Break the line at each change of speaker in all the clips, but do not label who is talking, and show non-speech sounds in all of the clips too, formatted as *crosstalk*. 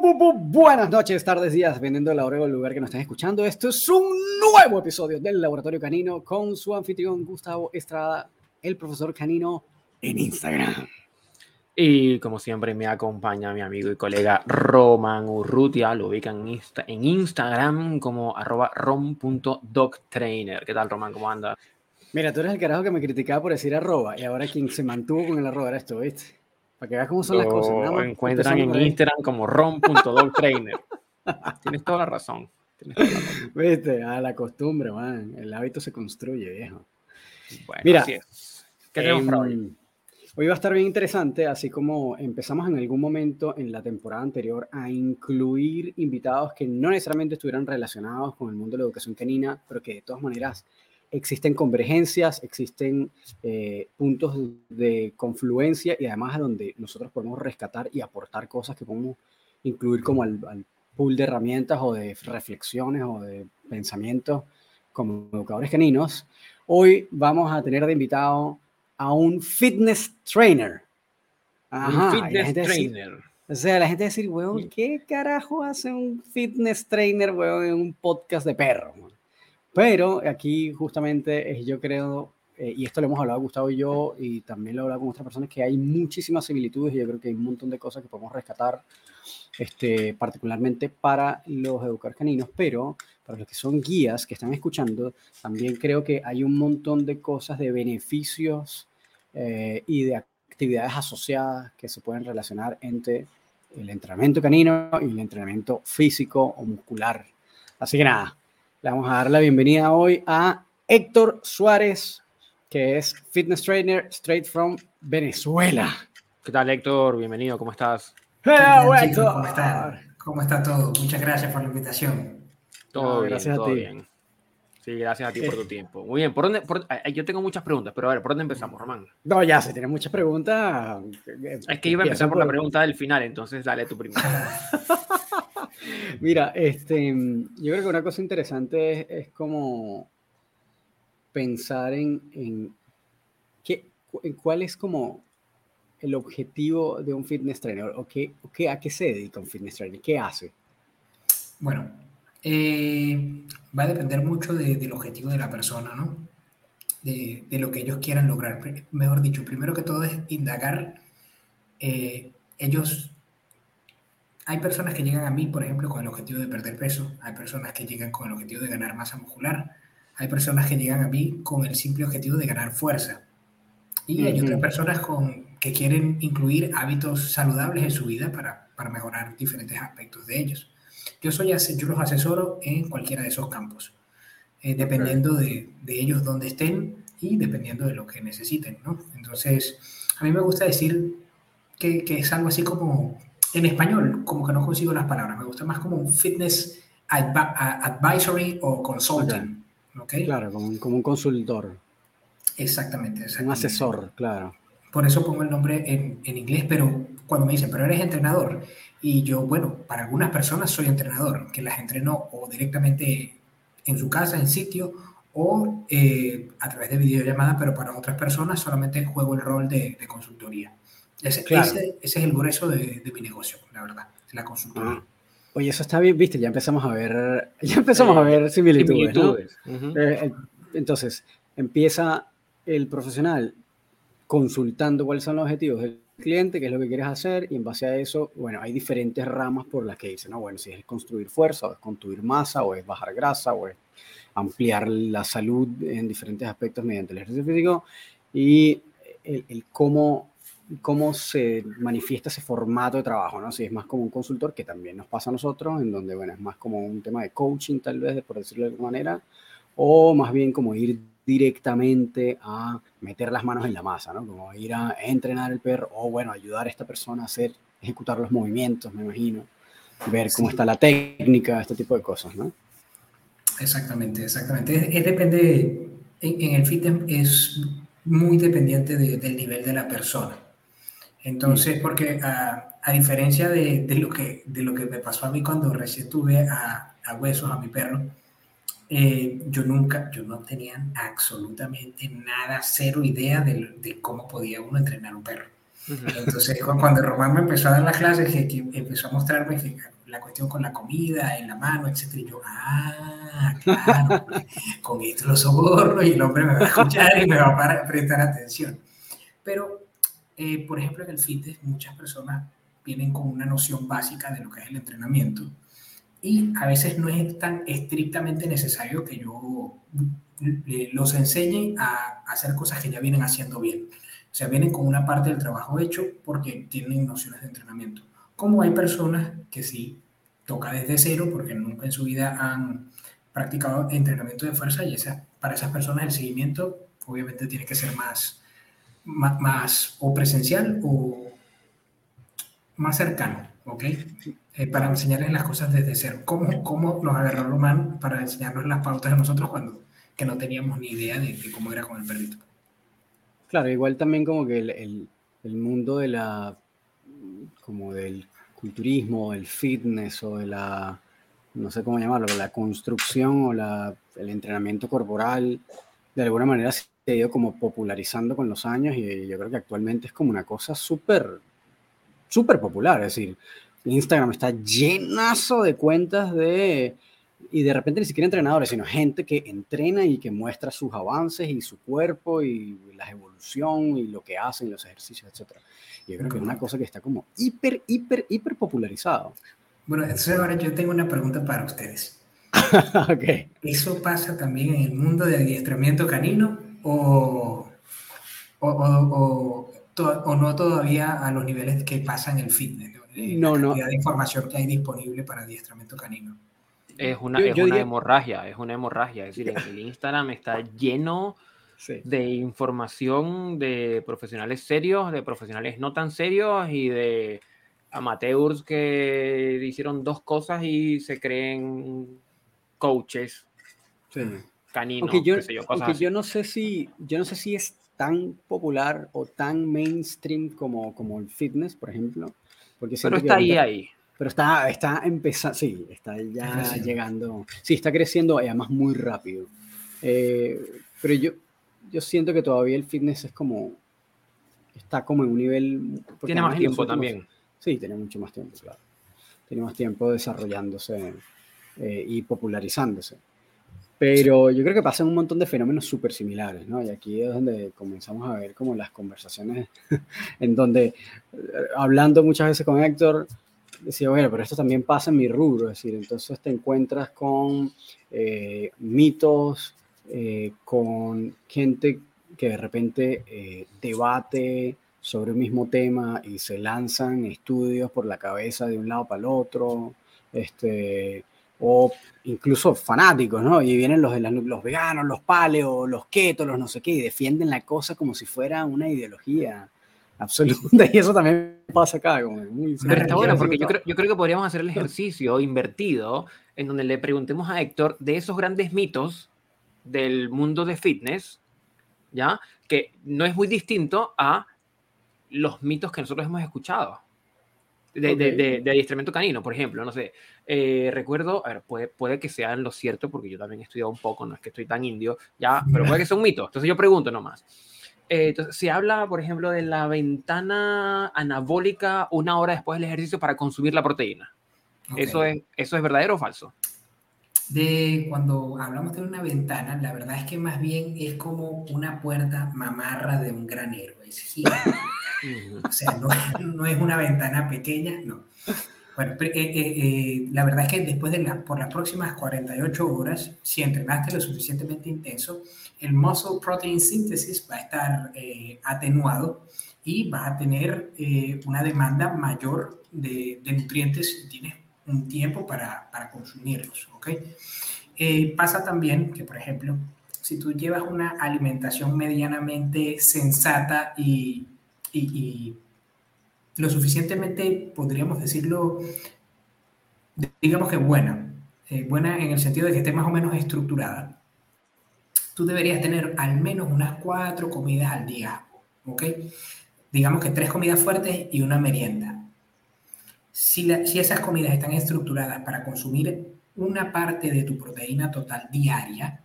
buenas noches, tardes, días, dependiendo de la hora o el lugar que nos estén escuchando. Esto es un nuevo episodio del Laboratorio Canino con su anfitrión Gustavo Estrada, el profesor Canino, en Instagram.
Y como siempre me acompaña mi amigo y colega Roman Urrutia, lo ubican en, en Instagram como arroba rom.doctrainer. ¿Qué tal, Roman? ¿Cómo anda?
Mira, tú eres el carajo que me criticaba por decir arroba y ahora quien se mantuvo con el arroba era esto, ¿viste? Para que veas cómo son las cosas.
Lo encuentran en Instagram como rom.doctrainer. *laughs* Tienes toda la razón.
Viste, a la costumbre, man. El hábito se construye, viejo. Bueno, Mira, ¿qué tenemos para hoy? Em, hoy va a estar bien interesante, así como empezamos en algún momento en la temporada anterior a incluir invitados que no necesariamente estuvieran relacionados con el mundo de la educación canina, pero que de todas maneras existen convergencias, existen eh, puntos de confluencia y además donde nosotros podemos rescatar y aportar cosas que podemos incluir como al, pool de herramientas o de reflexiones o de pensamientos como educadores caninos. Hoy vamos a tener de invitado a un fitness trainer.
un fitness trainer.
o sea, la gente decir, weón, ¿qué carajo hace un fitness trainer, weón, en un podcast de perro? Pero aquí justamente yo creo, eh, y esto lo hemos hablado Gustavo y yo, y también lo he hablado con otras personas, que hay muchísimas similitudes y yo creo que hay un montón de cosas que podemos rescatar, este, particularmente para los educadores caninos, pero para los que son guías que están escuchando, también creo que hay un montón de cosas, de beneficios eh, y de actividades asociadas que se pueden relacionar entre el entrenamiento canino y el entrenamiento físico o muscular. Así que nada, le vamos a dar la bienvenida hoy a Héctor Suárez, que es fitness trainer straight from Venezuela.
¿Qué tal, Héctor? Bienvenido, ¿cómo estás?
Hello, Héctor. ¿Cómo está? ¿Cómo está todo? Muchas gracias por la invitación.
Todo bien, gracias a ti. bien. Sí, gracias a ti por tu tiempo. Muy bien, ¿por dónde? yo tengo muchas preguntas, pero a ver, ¿por dónde empezamos, Román?
No, ya se tiene muchas preguntas.
Es que iba a empezar por la pregunta del final, entonces dale tu primero. *laughs* *laughs*
Mira, este, yo creo que una cosa interesante es, como pensar en, en, qué, cuál es como el objetivo de un fitness trainer o, qué, a qué se dedica un fitness trainer, qué hace.
Bueno, eh, va a depender mucho del objetivo de la persona, ¿no? De, de, lo que ellos quieran lograr. Mejor dicho, primero que todo es indagar eh, ellos hay personas que llegan a mí, por ejemplo, con el objetivo de perder peso, hay personas que llegan con el objetivo de ganar masa muscular, hay personas que llegan a mí con el simple objetivo de ganar fuerza. Y hay otras personas con, que quieren incluir hábitos saludables en su vida para, para mejorar diferentes aspectos de ellos. Yo, soy, yo los asesoro en cualquiera de esos campos, eh, dependiendo de, de, ellos donde estén y dependiendo de lo que necesiten. ¿no? Entonces, a mí me gusta decir que, que es algo así como en español, como que no consigo las palabras. Me gusta más como un fitness advisory o consulting.
¿okay? Claro, como un, como un consultor.
Exactamente,
Un asesor, claro.
Por eso pongo el nombre en, en, inglés, pero cuando me dicen, pero eres entrenador, y yo, bueno, para algunas personas soy entrenador, que las entreno o directamente en su casa, en sitio, o eh, a través de videollamada, pero para otras personas solamente juego el rol de, de consultoría. Ese, ese, es el grueso de, de, mi negocio, la verdad, la consultoría. Ah.
Oye, eso está bien, viste, ya empezamos a ver, *laughs* ya empezamos a ver similitudes. Eh, entonces, empieza el profesional consultando cuáles son los objetivos del cliente, qué es lo que quieres hacer, y en base a eso, bueno, hay diferentes ramas por las que dicen, no, bueno, si es construir fuerza, o es construir masa, o es bajar grasa, o es ampliar la salud en diferentes aspectos mediante el ejercicio físico, y el, el cómo cómo se manifiesta ese formato de trabajo, ¿no? Si es más como un consultor, que también nos pasa a nosotros, en donde, bueno, es más como un tema de coaching, tal vez, por decirlo de alguna manera, o más bien como ir directamente a meter las manos en la masa, ¿no? Como ir a entrenar el perro, o bueno, ayudar a esta persona a hacer, ejecutar los movimientos, me imagino, ver cómo está la técnica, este tipo de cosas, ¿no?
Exactamente, exactamente. Es, depende, en, el fitness es muy dependiente del nivel de la persona. Entonces, porque a, a diferencia de, de, lo que, de lo que me pasó a mí cuando recién tuve a, a Huesos, a mi perro, eh, yo nunca, yo no tenía absolutamente nada, cero idea de, de, cómo podía uno entrenar un perro. Entonces, cuando Román me empezó a dar las clases, que, empezó a mostrarme la cuestión con la comida, en la mano, etc. Y yo, ah, claro, *laughs* con esto lo soborno y el hombre me va a escuchar y me va a prestar atención. Pero, eh, por ejemplo, en el fitness, muchas personas vienen con una noción básica de lo que es el entrenamiento y a veces no es tan estrictamente necesario que yo los enseñe a hacer cosas que ya vienen haciendo bien. O sea, vienen con una parte del trabajo hecho porque tienen nociones de entrenamiento. Como hay personas que sí toca desde cero porque nunca en su vida han practicado entrenamiento de fuerza y esa, para esas personas el seguimiento obviamente tiene que ser más, más, más o presencial o más cercano, ¿ok? Eh, para enseñarles las cosas desde cero. ¿Cómo, cómo nos agarró Román para enseñarnos las pautas de nosotros cuando que no teníamos ni idea de, cómo era con el perrito?
Claro, igual también como que el, el, mundo de la, como del culturismo, el fitness o de la, no sé cómo llamarlo, la construcción o la, el entrenamiento corporal, de alguna manera se ha ido como popularizando con los años y yo creo que actualmente es como una cosa súper, súper popular. Es decir, Instagram está llenazo de cuentas de, y de repente ni siquiera entrenadores, sino gente que entrena y que muestra sus avances y su cuerpo y la evolución y lo que hacen, los ejercicios, etc. Yo creo que es una cosa que está como hiper, hiper, hiper popularizado.
Bueno, entonces ahora yo tengo una pregunta para ustedes. *laughs*
okay.
¿Eso pasa también en el mundo de adiestramiento canino o, o, o, o no todavía a los niveles que pasa en el fitness?
no, no.
de información que hay disponible para adiestramiento canino.
Es una, es una hemorragia, es una hemorragia. Es decir, el *laughs* Instagram está lleno de información de profesionales serios, de profesionales no tan serios y de amateurs que hicieron dos cosas y se creen coaches caninos.
yo, yo no sé si, yo no sé si es tan popular o tan mainstream como, como el fitness, por ejemplo
pero está ahí, ahí.
Pero está, está empezando, sí, está ya llegando. Sí, está creciendo además muy rápido. Eh, pero yo, yo siento que todavía el fitness es como. Está como en un nivel.
Tiene más tiempo también.
Sí, tiene mucho más tiempo, claro. Tiene más tiempo desarrollándose eh, y popularizándose. Pero yo creo que pasan un montón de fenómenos súper similares, ¿no? Y aquí es donde comenzamos a ver como las conversaciones *laughs* en donde, eh, hablando muchas veces con Héctor, decía, bueno, pero esto también pasa en mi rubro, es decir, entonces te encuentras con eh, mitos, eh, con gente que de repente debate sobre un mismo tema y se lanzan estudios por la cabeza de un lado para el otro, este, o incluso fanáticos, ¿no? Y vienen los, los veganos, los paleo, los keto, los no sé qué, y defienden la cosa como si fuera una ideología absoluta, *laughs* y eso también pasa acá. Como
muy Pero está bueno, porque yo creo, yo creo que podríamos hacer el ejercicio invertido, en donde le preguntemos a Héctor de esos grandes mitos del mundo de fitness, ¿ya? Que no es muy distinto a los mitos que nosotros hemos escuchado de, de, de, adiestramiento canino, por ejemplo, no sé. Eh, recuerdo, a ver, puede, puede que sea lo cierto, porque yo también he estudiado un poco, no es que estoy tan indio, ya, pero puede que sea un mito. Entonces yo pregunto nomás. Eh, entonces, se habla, por ejemplo, de la ventana anabólica una hora después del ejercicio para consumir la proteína. ¿Eso, es, ¿Eso es verdadero o falso?
De cuando hablamos de una ventana, la verdad es que más bien es como una puerta mamarra de un granero. Es *laughs* o sea, no, es una ventana pequeña, no. Bueno, eh, eh, eh, la verdad es que después de la, por las próximas 48 horas, si entrenaste lo suficientemente intenso, el muscle protein synthesis va a estar atenuado y vas a tener una demanda mayor de, nutrientes si tienes un tiempo para, para consumirlos, ¿ok? pasa también que, por ejemplo, si tú llevas una alimentación medianamente sensata y y, lo suficientemente, podríamos decirlo, digamos que buena, eh, buena en el sentido de que esté más o menos estructurada. Tú deberías tener al menos unas cuatro comidas al día, ¿ok? Digamos que tres comidas fuertes y una merienda. Si, si esas comidas están estructuradas para consumir una parte de tu proteína total diaria,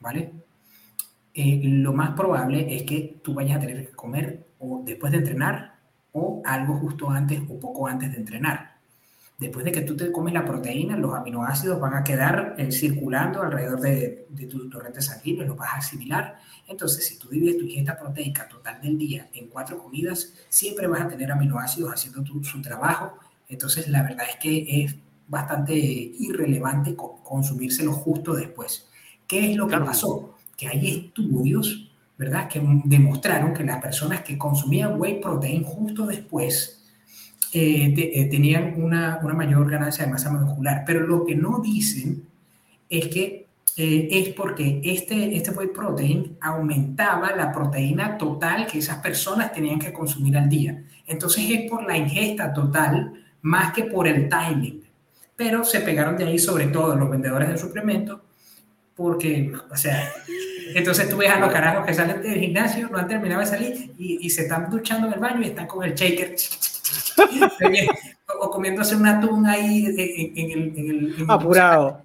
¿vale? Eh, lo más probable es que tú vayas a tener que comer o después de entrenar o algo justo antes o poco antes de entrenar. Después de que tú te comes la proteína, los aminoácidos van a quedar eh, circulando alrededor de, de tu torrente sanguíneo, los vas a asimilar. Entonces, si tú divides tu ingesta proteica total del día en cuatro comidas, siempre vas a tener aminoácidos haciendo su trabajo. Entonces, la verdad es que es bastante irrelevante consumírselo justo después. ¿Qué es lo que pasó? Que hay estudios, ¿verdad?, que demostraron que las personas que consumían whey protein justo después eh, eh, tenían una, una, mayor ganancia de masa muscular. Pero lo que no dicen es que eh, es porque este, este whey protein aumentaba la proteína total que esas personas tenían que consumir al día. Entonces es por la ingesta total más que por el timing. Pero se pegaron de ahí sobre todo los vendedores de suplementos porque, o sea, entonces tú ves a los carajos que salen del gimnasio, no han terminado de salir y, y se están duchando en el baño y están con el shaker o comiéndose un atún ahí en, el, en el
apurado.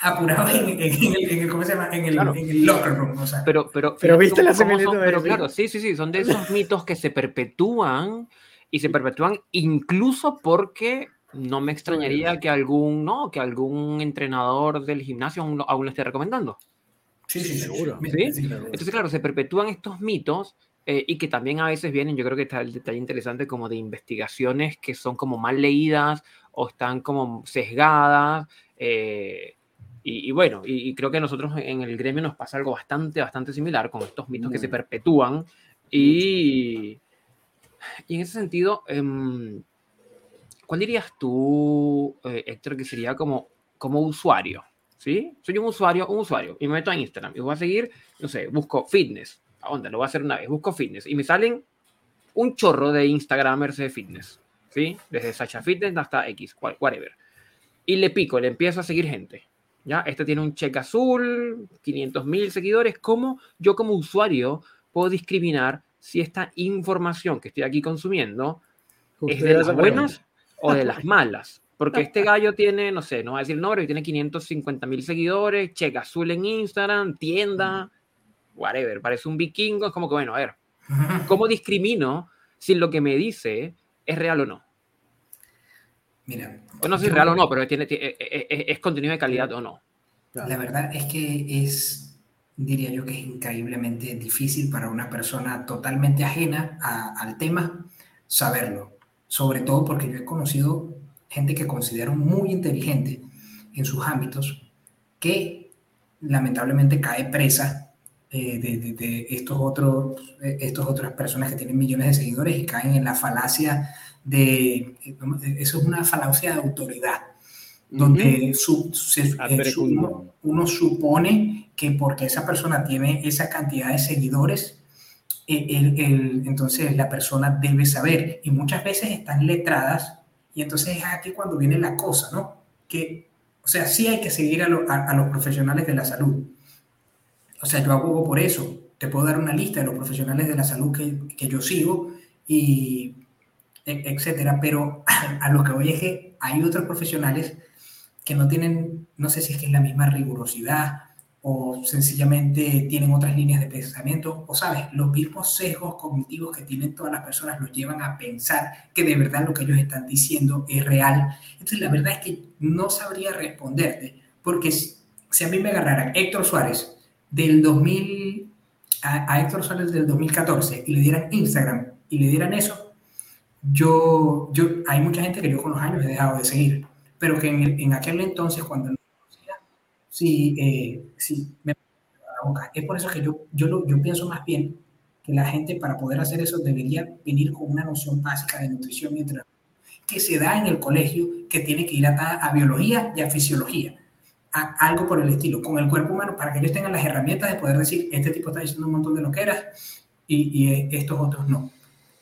Apurado en, el, ¿cómo se llama? En el, en el locker room. O sea.
Pero, pero,
pero viste la
Pero claro, sí, sí, sí, son de esos mitos que se perpetúan y se perpetúan incluso porque no me extrañaría que algún, no, que algún entrenador del gimnasio aún, aún lo esté recomendando.
Sí, sí, seguro.
¿Sí? Entonces, claro, se perpetúan estos mitos eh, y que también a veces vienen, yo creo que está el detalle interesante como de investigaciones que son como mal leídas o están como sesgadas. Eh, y, bueno, y, creo que a nosotros en el gremio nos pasa algo bastante, bastante similar con estos mitos que se perpetúan. Y, y en ese sentido, em, ¿cuál dirías tú, eh, Héctor, que sería como, como usuario? ¿Sí? Soy un usuario, un usuario, y me meto a Instagram y voy a seguir, no sé, busco fitness, onda, lo voy a hacer una vez, busco fitness y me salen un chorro de Instagramers de fitness, ¿sí? Desde Sacha Fitness hasta X, whatever. Y le pico, le empiezo a seguir gente. ¿Ya? Este tiene un cheque azul, 500 mil seguidores. ¿Cómo yo como usuario puedo discriminar si esta información que estoy aquí consumiendo es de las buenas o de las malas? Porque este gallo tiene, no sé, no voy a decir el nombre, tiene 550 mil seguidores, cheque azul en Instagram, tienda, whatever, parece un vikingo, es como que, bueno, a ver, *laughs* ¿cómo discrimino si lo que me dice es real o no?
Mira.
O no sé si es real o no, pero tiene, eh, eh, eh, es, contenido de calidad o no.
La verdad es que es, diría yo que es increíblemente difícil para una persona totalmente ajena al tema saberlo. Sobre todo porque yo he conocido gente que considero muy inteligente en sus ámbitos que lamentablemente cae presa eh, de, estos otros, eh, estos otras personas que tienen millones de seguidores y caen en la falacia de, eso es una falacia de autoridad, donde uno, supone que porque esa persona tiene esa cantidad de seguidores, entonces la persona debe saber, y muchas veces están letradas, y entonces es aquí cuando viene la cosa, ¿no? Que, o sea, sí hay que seguir a, a los profesionales de la salud, o sea, yo abogo por eso. Te puedo dar una lista de los profesionales de la salud que, que yo sigo y e, etcétera, pero *clears throat* a, lo que voy es que hay otros profesionales que no tienen, no sé si es que es la misma rigurosidad o sencillamente tienen otras líneas de pensamiento, o sabes, los mismos sesgos cognitivos que tienen todas las personas los llevan a pensar que de verdad lo que ellos están diciendo es real. Entonces, la verdad es que no sabría responderte, porque si a mí me agarrara Héctor Suárez, del 2000 a, Héctor Suárez del 2014 y le dieran Instagram y le dieran eso, yo, yo, hay mucha gente que yo con los años he dejado de seguir, pero que en, en aquel entonces cuando sí, eh, sí me la boca. Es por eso que yo, yo, yo pienso más bien que la gente para poder hacer eso debería venir con una noción básica de nutrición y entrenamiento que se da en el colegio, que tiene que ir a, a biología y a fisiología algo por el estilo, con el cuerpo humano, para que ellos tengan las herramientas de poder decir, este tipo está diciendo un montón de loqueras y, y estos otros no.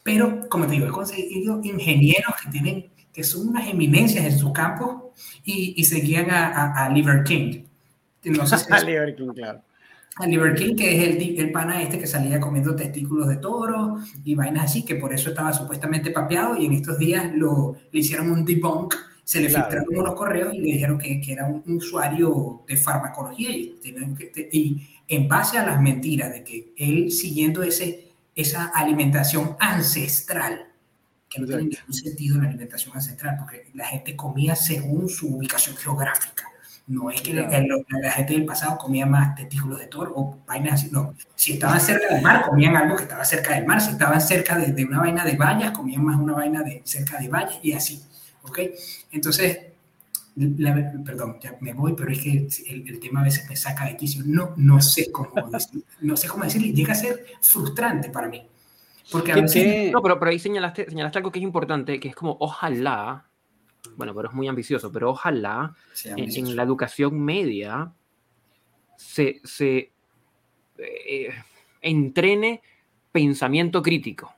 Pero, como te digo, he conseguido ingenieros que tienen, que son unas eminencias en su campo y, y seguían a, a, Liver King.
No sé *laughs* a Liver King, claro.
A Liver King, que es el, el pana este que salía comiendo testículos de toro y vainas así, que por eso estaba supuestamente papeado y en estos días lo, le hicieron un debunk se le filtraron unos correos y le dijeron que, que, era un usuario de farmacología y, y, en base a las mentiras de que él siguiendo ese, esa alimentación ancestral que no tiene ningún sentido en la alimentación ancestral, porque la gente comía según su ubicación geográfica. No es que la, gente del pasado comía más testículos de toro o vainas así, no. Si estaban cerca del mar, comían algo que estaba cerca del mar. Si estaban cerca de, una vaina de vallas, comían más una vaina de cerca de vallas y así. ¿Ok? Entonces, perdón, ya me voy, pero es que el, tema a veces me saca de quicio. No, no sé cómo *laughs* no sé cómo decirle. Llega a ser frustrante para mí.
Porque a veces... No, pero, pero ahí señalaste, señalaste algo que es importante, que es como ojalá bueno, pero es muy ambicioso, pero ojalá en, la educación media se, se eh, entrene pensamiento crítico.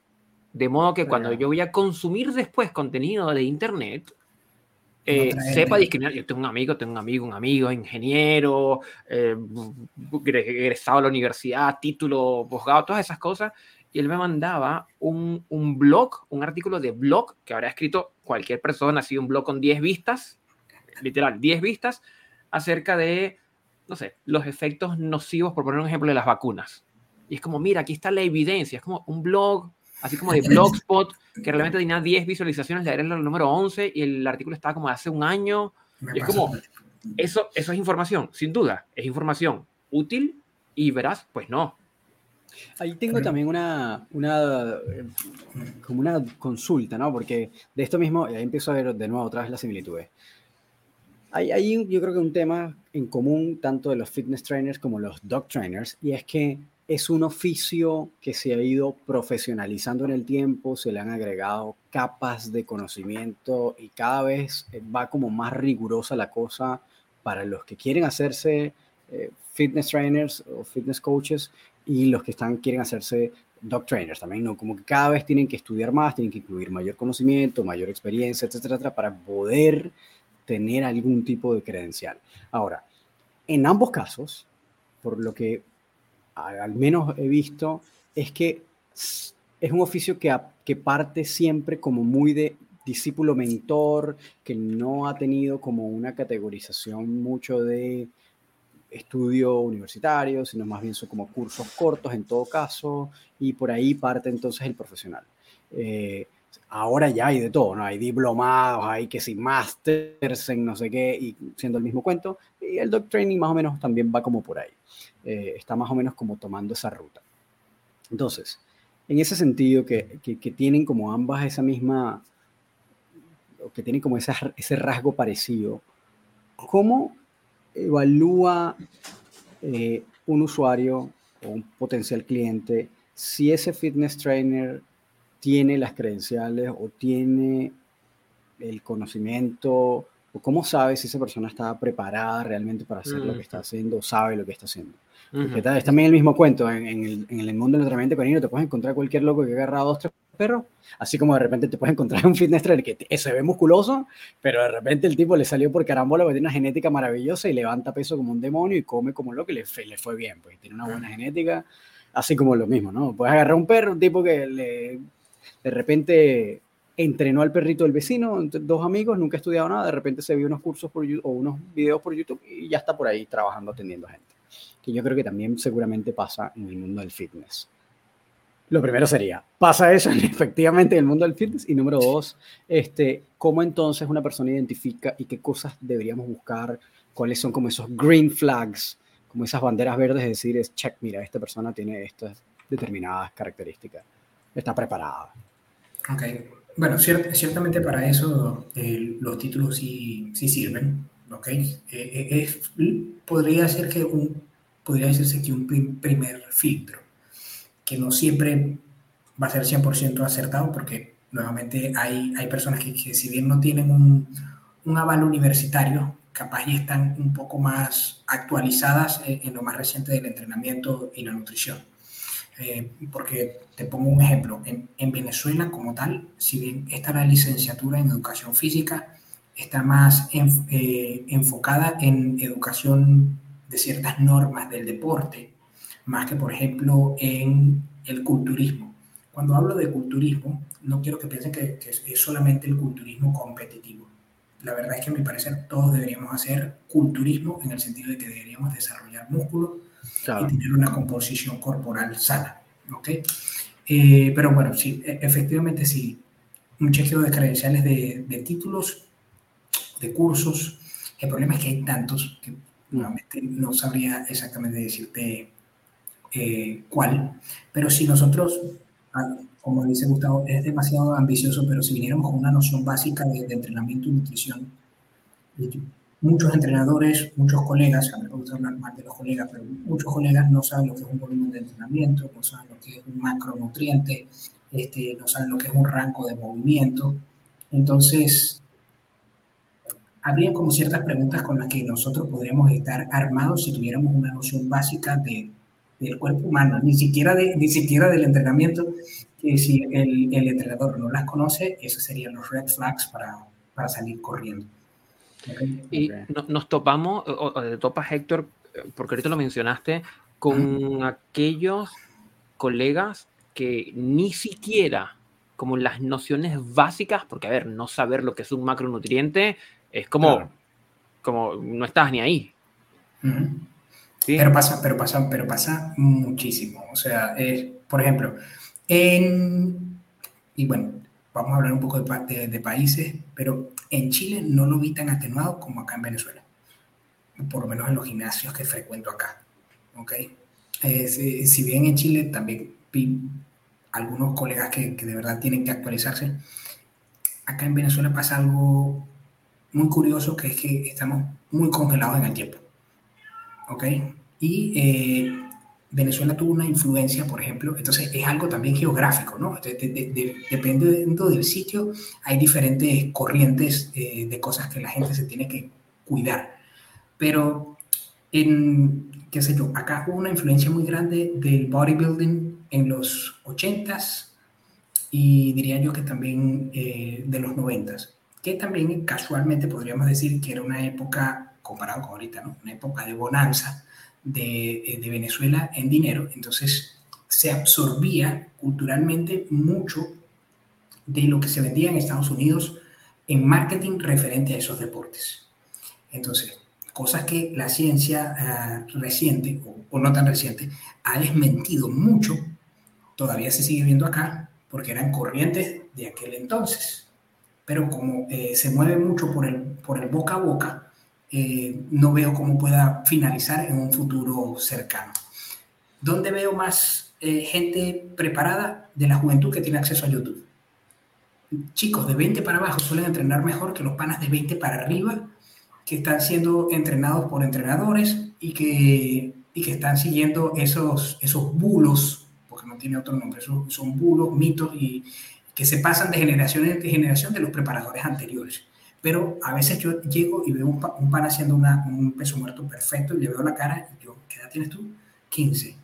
De modo que cuando yo voy a consumir después contenido de Internet, eh, sepa discriminar. Yo tengo un amigo, tengo un amigo, un amigo, ingeniero, eh, egresado a la universidad, título, posgrado, todas esas cosas, y él me mandaba un, un, blog, un artículo de blog que habrá escrito cualquier persona, así un blog con 10 vistas, literal, 10 vistas, acerca de, no sé, los efectos nocivos, por poner un ejemplo, de las vacunas. Y es como, mira, aquí está la evidencia, es como un blog, así como de *laughs* Blogspot, que realmente tenía 10 visualizaciones, le era el número 11 y el artículo estaba como hace un año. Y es como, eso, eso es información, sin duda, es información útil y verás, pues no,
Ahí tengo también una, una, como una consulta, ¿no? Porque de esto mismo, ahí empiezo a ver de nuevo otra vez las similitudes. Hay, hay yo creo que un tema en común tanto de los fitness trainers como los dog trainers, y es que es un oficio que se ha ido profesionalizando en el tiempo, se le han agregado capas de conocimiento y cada vez va como más rigurosa la cosa para los que quieren hacerse eh, fitness trainers o fitness coaches y los que están, quieren hacerse dog trainers también, ¿no? Como que cada vez tienen que estudiar más, tienen que incluir mayor conocimiento, mayor experiencia, etcétera, etcétera, para poder tener algún tipo de credencial. Ahora, en ambos casos, por lo que al menos he visto, es que es un oficio que, que parte siempre como muy de discípulo mentor, que no ha tenido como una categorización mucho de estudio universitario, sino más bien son como cursos cortos en todo caso, y por ahí parte entonces el profesional. Eh, ahora ya hay de todo, ¿no? Hay diplomados, hay que si masters en no sé qué, y siendo el mismo cuento, y el dog training más o menos también va como por ahí. Eh, está más o menos como tomando esa ruta. Entonces, en ese sentido, que, que, tienen como ambas esa misma, que tienen como ese, ese rasgo parecido, ¿cómo evalúa eh, un usuario o un potencial cliente si ese fitness trainer tiene las credenciales o tiene el conocimiento o cómo sabe si esa persona está preparada realmente para hacer lo que está haciendo o sabe lo que está haciendo. es también el mismo cuento, en, el, en el, mundo del entrenamiento canino te puedes encontrar cualquier loco que ha agarrado dos, tres perro, así como de repente te puedes encontrar un fitness trainer que se ve musculoso, pero de repente el tipo le salió por carambola porque tiene una genética maravillosa y levanta peso como un demonio y come como lo que le, le fue bien, pues tiene una buena genética, así como lo mismo, ¿no? Puedes agarrar un perro, un tipo que le, de repente entrenó al perrito del vecino, dos amigos, nunca estudiado nada, de repente se vio unos cursos por, o unos videos por YouTube y ya está por ahí trabajando, atendiendo gente. Que yo creo que también seguramente pasa en el mundo del fitness. Lo primero sería, ¿pasa eso *laughs* efectivamente en el mundo del fitness? Y número dos, este, ¿cómo entonces una persona identifica y qué cosas deberíamos buscar? ¿Cuáles son como esos green flags, como esas banderas verdes? Es decir, es check, mira, esta persona tiene estas determinadas características, está preparada.
Ok, bueno, ciertamente para eso eh, los títulos sí, sí sirven, ¿ok? Eh, eh, podría ser que un, podría decirse que un primer filtro que no siempre va a ser 100% acertado porque nuevamente hay, hay personas que, si bien no tienen un, un, aval universitario, capaz y están un poco más actualizadas en, lo más reciente del entrenamiento y la nutrición. Eh, porque te pongo un ejemplo, en, en, Venezuela como tal, si bien está la licenciatura en educación física, está más eh, enfocada en educación de ciertas normas del deporte, más que por ejemplo en el culturismo. Cuando hablo de culturismo, no quiero que piensen que, es solamente el culturismo competitivo. La verdad es que a mi parecer todos deberíamos hacer culturismo en el sentido de que deberíamos desarrollar músculo y tener una composición corporal sana. ¿ok? Eh, pero bueno, sí, e, efectivamente sí. un chequeo de credenciales de, de títulos, de cursos. El problema es que hay tantos que nuevamente no sabría exactamente decirte eh, cuál, pero si nosotros, ah, como dice Gustavo, es demasiado ambicioso, pero si viniéramos con una noción básica de, entrenamiento y nutrición, muchos entrenadores, muchos colegas, a mí me gusta hablar más de los colegas, pero muchos colegas no saben lo que es un volumen de entrenamiento, no saben lo que es un macronutriente, este, no saben lo que es un rango de movimiento. Entonces, habría como ciertas preguntas con las que nosotros podríamos estar armados si tuviéramos una noción básica de, del cuerpo humano, ni siquiera, de, ni siquiera del entrenamiento, que si el, el entrenador no las conoce, esos serían los red flags para, para salir corriendo.
Y nos topamos, o, te topas Héctor, porque ahorita lo mencionaste, con aquellos colegas que ni siquiera como las nociones básicas, porque a ver, no saber lo que es un macronutriente es como, como no estás ni ahí.
Pero pasa, pero pasa, pero pasa muchísimo. O sea, por ejemplo, en, y bueno, vamos a hablar un poco de, países, pero en Chile no lo vi tan atenuado como acá en Venezuela. Por lo menos en los gimnasios que frecuento acá. ¿Ok? si, si, bien en Chile también vi algunos colegas que, que, de verdad tienen que actualizarse, acá en Venezuela pasa algo muy curioso que es que estamos muy congelados en el tiempo. ¿Ok? Y eh, Venezuela tuvo una influencia, por ejemplo, entonces es algo también geográfico, ¿no? dependiendo del sitio, hay diferentes corrientes eh, de cosas que la gente se tiene que cuidar. Pero en, qué sé yo, acá hubo una influencia muy grande del bodybuilding en los 80s y diría yo que también eh, de los 90s que también casualmente podríamos decir que era una época, comparado con ahorita, ¿no? una época de bonanza de, eh, de Venezuela en dinero, entonces se absorbía culturalmente mucho de lo que se vendía en Estados Unidos en marketing referente a esos deportes. Entonces, cosas que la ciencia uh, reciente, o, o, no tan reciente, ha desmentido mucho, todavía se sigue viendo acá, porque eran corrientes de aquel entonces pero como eh, se mueve mucho por el, por el boca a boca, eh, no veo cómo pueda finalizar en un futuro cercano. ¿Dónde veo más eh, gente preparada de la juventud que tiene acceso a YouTube? Chicos de 20 para abajo suelen entrenar mejor que los panas de 20 para arriba, que están siendo entrenados por entrenadores y que, y que están siguiendo esos, esos bulos, porque no tiene otro nombre, son, son bulos, mitos y, que se pasan de generación en generación de los preparadores anteriores. Pero a veces yo llego y veo un, un pan haciendo un peso muerto perfecto y le veo la cara y yo, ¿qué edad tienes tú? 15.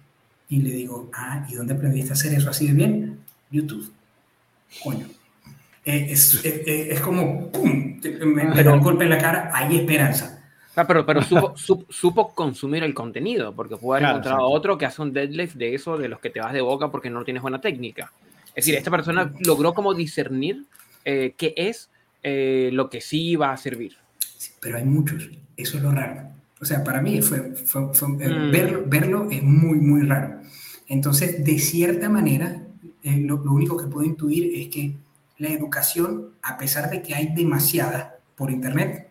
Y le digo, ah, ¿y dónde aprendiste a hacer eso así de bien? YouTube. Coño. Eh, es, es, como, ¡pum! Me, da un golpe en la cara, hay esperanza.
Ah, pero, pero supo, supo, consumir el contenido, porque puede haber encontrado otro que hace un deadlift de eso, de los que te vas de boca porque no tienes buena técnica. Es decir, esta persona logró como discernir eh, qué es eh, lo que sí va a servir.
pero hay muchos, eso es lo raro. O sea, para mí fue, eh, mm. verlo, verlo, es muy, muy raro. Entonces, de cierta manera, lo, lo, único que puedo intuir es que la educación, a pesar de que hay demasiada por Internet,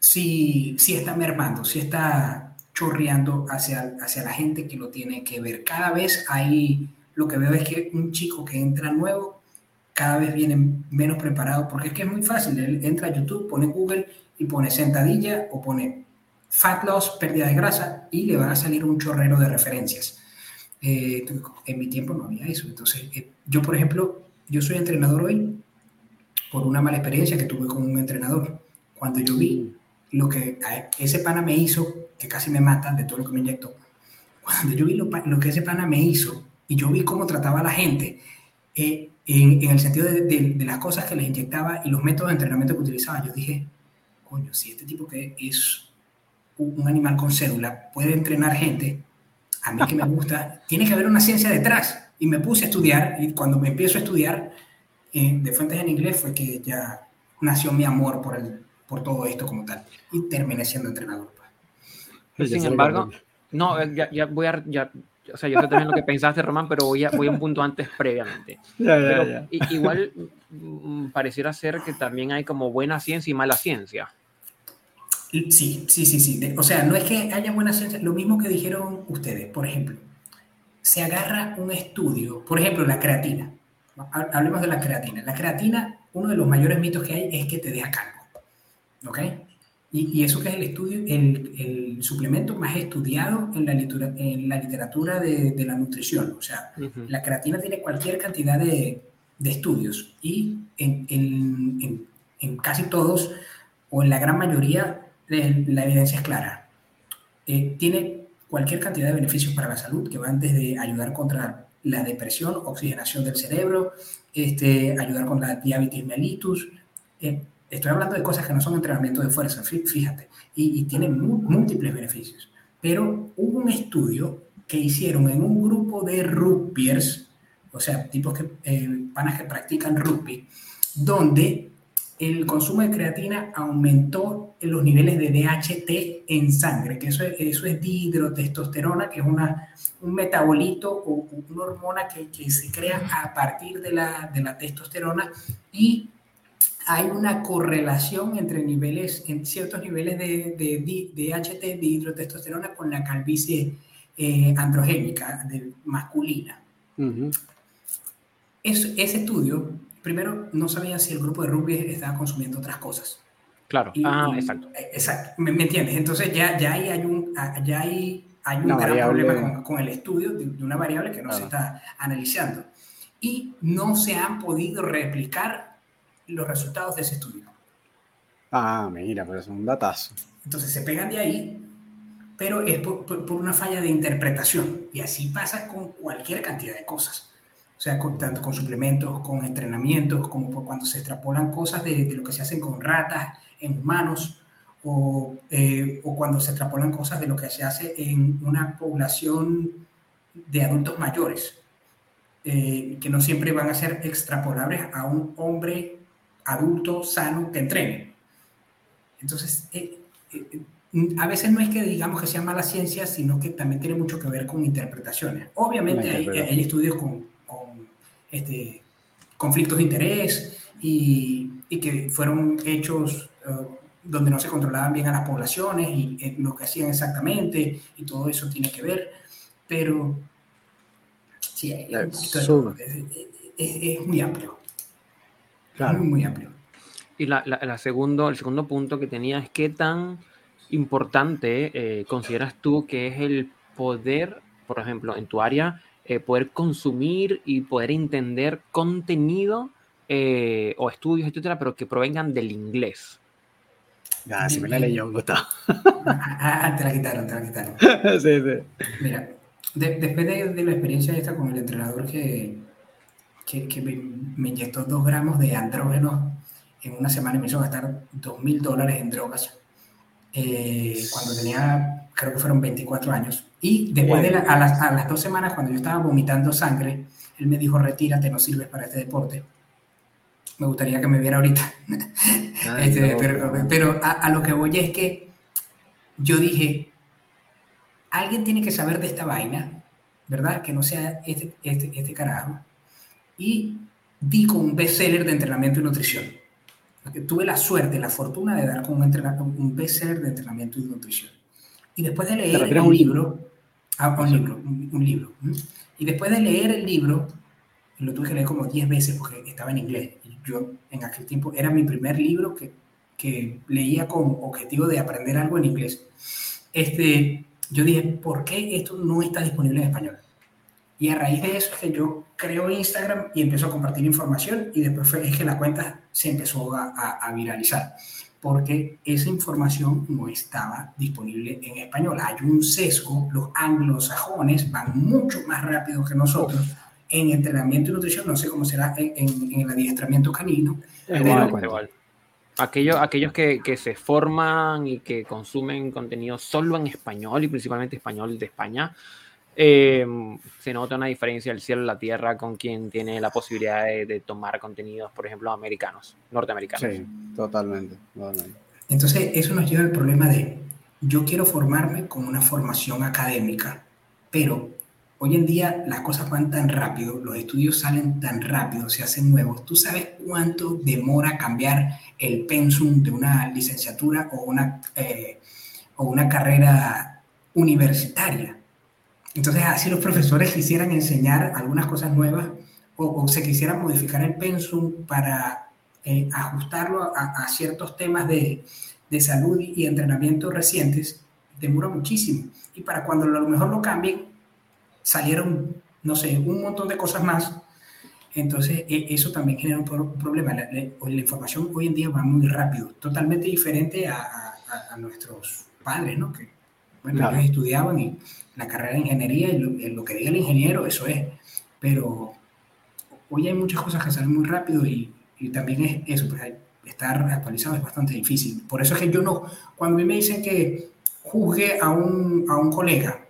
sí, sí está mermando, sí está chorreando hacia, hacia la gente que lo tiene que ver. Cada vez hay lo que veo es que un chico que entra nuevo cada vez viene menos preparado, porque es que es muy fácil, él entra a YouTube, pone Google y pone sentadilla o pone fat loss, pérdida de grasa, y le van a salir un chorrero de referencias. Eh, en mi tiempo no había eso. Entonces, eh, yo, por ejemplo, yo soy entrenador hoy por una mala experiencia que tuve con un entrenador. Cuando yo vi lo que ese pana me hizo, que casi me mata de todo lo que me inyectó, cuando yo vi lo, lo que ese pana me hizo y yo vi cómo trataba a la gente eh, en, el sentido de, de, las cosas que les inyectaba y los métodos de entrenamiento que utilizaba. Yo dije, coño, si este tipo que es un animal con cédula puede entrenar gente, a mí que me *laughs* gusta, tiene que haber una ciencia detrás. Y me puse a estudiar y cuando me empiezo a estudiar eh, de fuentes en inglés fue que ya nació mi amor por, el, por todo esto como tal. Y terminé siendo entrenador.
Pues. Sin embargo, no, ya, ya voy a, ya o sea, yo sé también lo que pensaste, Román, pero voy a, voy a un punto antes previamente. *laughs* Ya, igual mm, pareciera ser que también hay como buena ciencia y mala ciencia.
Sí, sí, sí, sí. O sea, no es que haya buena ciencia, lo mismo que dijeron ustedes, por ejemplo, se agarra un estudio, por ejemplo, la creatina. Hablemos de la creatina. La creatina, uno de los mayores mitos que hay es que te deja calvo. ¿Ok? Y, eso que es el estudio, el, el, suplemento más estudiado en la, literatura, en la literatura de, de, la nutrición. O sea, la creatina tiene cualquier cantidad de, de estudios y en, en, en, casi todos o en la gran mayoría la evidencia es clara. Eh, tiene cualquier cantidad de beneficios para la salud que van desde ayudar contra la depresión, oxigenación del cerebro, este, ayudar con la diabetes mellitus, eh, Estoy hablando de cosas que no son entrenamiento de fuerza, fíjate, y, y tienen múltiples beneficios. Pero hubo un estudio que hicieron en un grupo de rugbyers, o sea, tipos que, eh, panas que practican rugby, donde el consumo de creatina aumentó en los niveles de DHT en sangre, que eso es, eso es dihidrotestosterona, que es una, un metabolito o una hormona que, que se crea a partir de la, de la testosterona y hay una correlación entre niveles, en ciertos niveles de, de, de DHT, de hidrotestosterona, con la calvicie eh, androgénica de, masculina. ese estudio, primero, no sabían si el grupo de rugby estaba consumiendo otras cosas.
Claro, ah, exacto.
Eh, exacto, ¿Me, entiendes? Entonces ya, ya ahí hay un, ah, ya hay, hay un gran problema con, con, el estudio de, una variable que no se está analizando. Y no se han podido replicar los resultados de ese estudio.
Ah, mira, pero es un datazo.
Entonces se pegan de ahí, pero es por, una falla de interpretación. Y así pasa con cualquier cantidad de cosas. O sea, con, tanto con suplementos, con entrenamientos, como por cuando se extrapolan cosas de, lo que se hacen con ratas, en humanos, o, eh, o cuando se extrapolan cosas de lo que se hace en una población de adultos mayores, eh, que no siempre van a ser extrapolables a un hombre adulto sano que entrene. Entonces, eh, eh, a veces no es que digamos que sea mala ciencia, sino que también tiene mucho que ver con interpretaciones. Obviamente hay, estudios con, este, conflictos de interés y, que fueron hechos eh, donde no se controlaban bien a las poblaciones y lo que hacían exactamente y todo eso tiene que ver, pero sí, es, es muy amplio. Claro. Muy, amplio.
Y la, la, segundo, el segundo punto que tenía es qué tan importante eh, consideras tú que es el poder, por ejemplo, en tu área, eh, poder consumir y poder entender contenido eh, o estudios, etcétera, pero que provengan del inglés.
Ah, si me la leyó, Gustavo.
Ah, ah, te la quitaron, te la quitaron. *laughs* sí, sí. Mira, después de, de, la experiencia esta con el entrenador que, que, me, inyectó dos gramos de andrógenos en una semana y me hizo gastar dos mil dólares en drogas eh, cuando tenía, creo que fueron 24 años. Y después de a, las, a, las, dos semanas, cuando yo estaba vomitando sangre, él me dijo, retírate, no sirves para este deporte. Me gustaría que me viera ahorita. *laughs* Este, pero, a, lo que voy es que yo dije, alguien tiene que saber de esta vaina, ¿verdad? Que no sea este, este, este carajo y di con un bestseller de entrenamiento y nutrición. tuve la suerte, la fortuna de dar con un, un bestseller de entrenamiento y nutrición. Y después de leer un libro, ah, un libro, un, libro, y después de leer el libro, lo tuve que leer como 10 veces porque estaba en inglés. Y yo en aquel tiempo era mi primer libro que, que leía con objetivo de aprender algo en inglés. Este, yo dije, ¿por qué esto no está disponible en español? Y a raíz de eso es que yo creo Instagram y empezó a compartir información y después es que la cuenta se empezó a, a, viralizar porque esa información no estaba disponible en español. Hay un sesgo, los anglosajones van mucho más rápido que nosotros en entrenamiento y nutrición, no sé cómo será en, en, el adiestramiento canino.
Igual, igual. Aquellos, aquellos que, que, se forman y que consumen contenido solo en español y principalmente español de España, eh, se nota una diferencia del cielo y la tierra con quien tiene la posibilidad de, tomar contenidos, por ejemplo, americanos, norteamericanos.
Sí, totalmente,
Entonces, eso nos lleva al problema de, yo quiero formarme con una formación académica, pero Hoy en día las cosas van tan rápido, los estudios salen tan rápido, se hacen nuevos. ¿Tú sabes cuánto demora cambiar el pensum de una licenciatura o una, eh, o una carrera universitaria? Entonces, así los profesores quisieran enseñar algunas cosas nuevas o, se quisieran modificar el pensum para eh, ajustarlo a, ciertos temas de, de salud y entrenamiento recientes, demora muchísimo. Y para cuando a lo mejor lo cambien, salieron, no sé, un montón de cosas más. Entonces, e, eso también genera un, problema. La, información hoy en día va muy rápido, totalmente diferente a, a, nuestros padres, ¿no? Que, bueno, ellos estudiaban y la carrera de ingeniería y lo, que diga el ingeniero, eso es. Pero hoy hay muchas cosas que salen muy rápido y, y también es eso, pues estar actualizado es bastante difícil. Por eso es que yo no, cuando a mí me dicen que juzgue a un, a un colega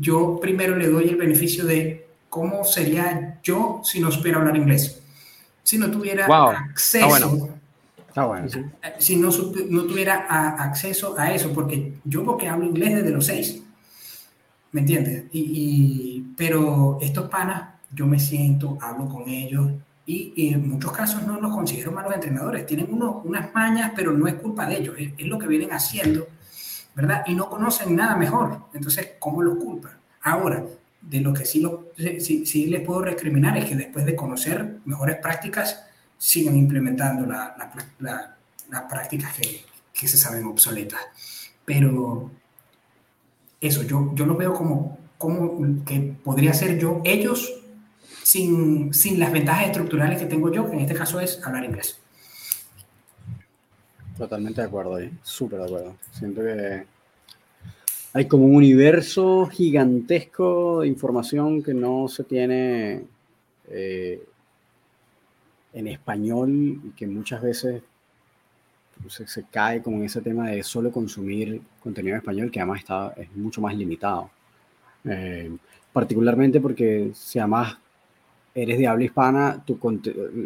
yo primero le doy el beneficio de cómo sería yo si no supiera hablar inglés. Si no tuviera acceso. Eh, si no, no tuviera acceso a eso, porque yo porque hablo inglés desde los seis. ¿Me entiendes? Y, pero estos panas, yo me siento, hablo con ellos y, en muchos casos no los considero malos entrenadores. Tienen uno, unas mañas, pero no es culpa de ellos, es lo que vienen haciendo ¿verdad? Y no conocen nada mejor. Entonces, ¿cómo los culpan? Ahora, de lo que sí, lo, sí, les puedo recriminar es que después de conocer mejores prácticas, sigan implementando las prácticas que, se saben obsoletas. Pero eso, yo, yo lo veo como, como que podría ser yo, ellos, sin, sin las ventajas estructurales que tengo yo, que en este caso es hablar inglés.
Totalmente de acuerdo ahí, súper de acuerdo. Siento que hay como un universo gigantesco de información que no se tiene eh, en español y que muchas veces se, cae como en ese tema de solo consumir contenido en español que además está, es mucho más limitado. Eh, particularmente porque si además eres de habla hispana, tu,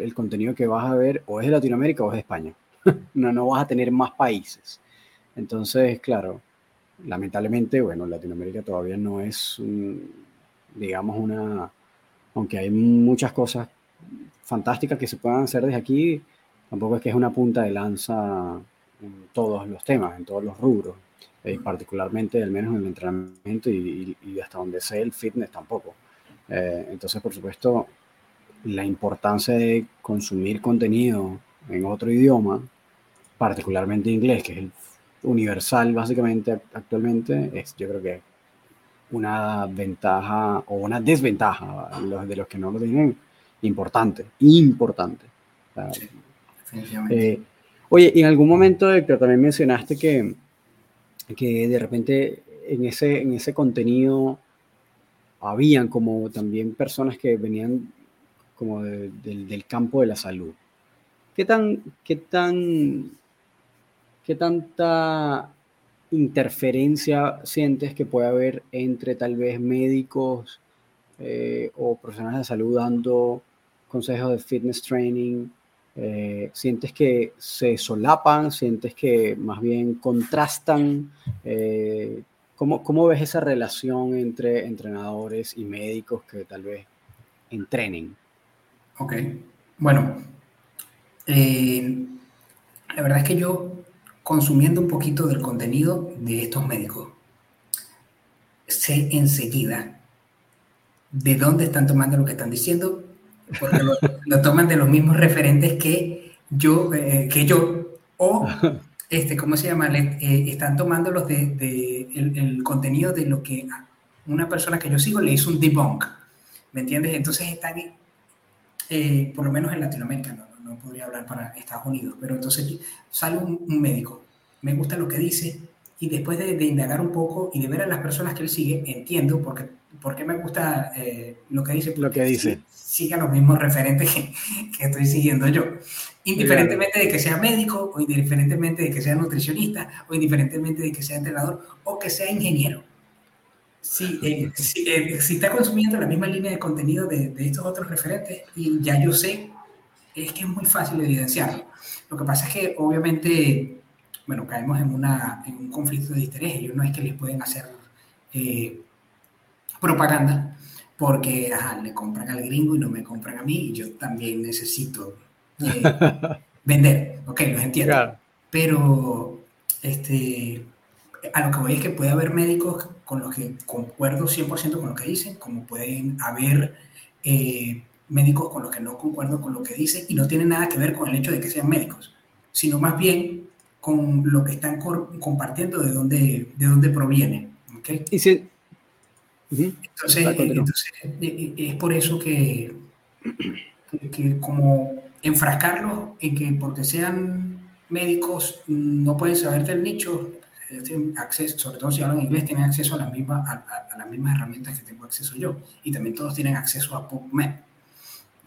el contenido que vas a ver o es de Latinoamérica o es de España. *laughs* no, no vas a tener más países. Entonces, claro, lamentablemente, bueno, Latinoamérica todavía no es, digamos, una, aunque hay muchas cosas fantásticas que se puedan hacer desde aquí, tampoco es que es una punta de lanza en todos los temas, en todos los rubros, eh, particularmente al menos en el entrenamiento y, hasta donde sé el fitness tampoco. Eh, entonces, por supuesto, la importancia de consumir contenido en otro idioma particularmente inglés, que es el universal básicamente actualmente, es yo creo que una ventaja o una desventaja de los que no lo tienen importante, importante. Eh, oye, en algún momento, Héctor, también mencionaste que, que de repente en ese, en ese contenido habían como también personas que venían como del campo de la salud. ¿Qué tan, qué tan ¿qué tanta interferencia sientes que puede haber entre tal vez médicos eh, o profesionales de salud dando consejos de fitness training? Eh, ¿Sientes que se solapan? ¿Sientes que más bien contrastan? Eh, ¿cómo, ¿cómo, ves esa relación entre entrenadores y médicos que tal vez entrenen?
Ok, bueno, la verdad es que yo consumiendo un poquito del contenido de estos médicos, sé enseguida de dónde están tomando lo que están diciendo, porque *laughs* lo, toman de los mismos referentes que yo, eh, que yo o, *laughs* este, ¿cómo se llama? Eh, están tomando los de, el, contenido de lo que una persona que yo sigo le hizo un debunk, ¿me entiendes? Entonces están, eh, por lo menos en Latinoamérica, ¿no? no podría hablar para Estados Unidos, pero entonces sale un, médico, me gusta lo que dice, y después de, indagar un poco y de ver a las personas que él sigue, entiendo por qué, por qué me gusta eh, lo que dice.
Lo que dice.
Siga los mismos referentes que, que, estoy siguiendo yo. Indiferentemente de que sea médico, o indiferentemente de que sea nutricionista, o indiferentemente de que sea entrenador, o que sea ingeniero. Si, eh, eh, si, está consumiendo la misma línea de contenido de, de estos otros referentes, y ya yo sé es que es muy fácil evidenciarlo. Lo que pasa es que obviamente, bueno, caemos en, una, en un conflicto de interés. Ellos no es que les pueden hacer eh, propaganda, porque le compran al gringo y no me compran a mí y yo también necesito eh, *laughs* vender, ok, los entiendo. Pero este, a lo que voy es que puede haber médicos con los que concuerdo 100% con lo que dicen, como pueden haber eh, médicos con los que no concuerdo con lo que dicen y no tiene nada que ver con el hecho de que sean médicos, sino más bien con lo que están compartiendo de dónde, de dónde proviene. ¿okay?
Y si,
entonces, eh, eh, es por eso que, que, como enfrascarlos en que porque sean médicos no pueden saber del nicho, acceso, sobre todo si hablan inglés, tienen acceso a las, mismas, a, las mismas herramientas que tengo acceso yo. Y también todos tienen acceso a PubMed.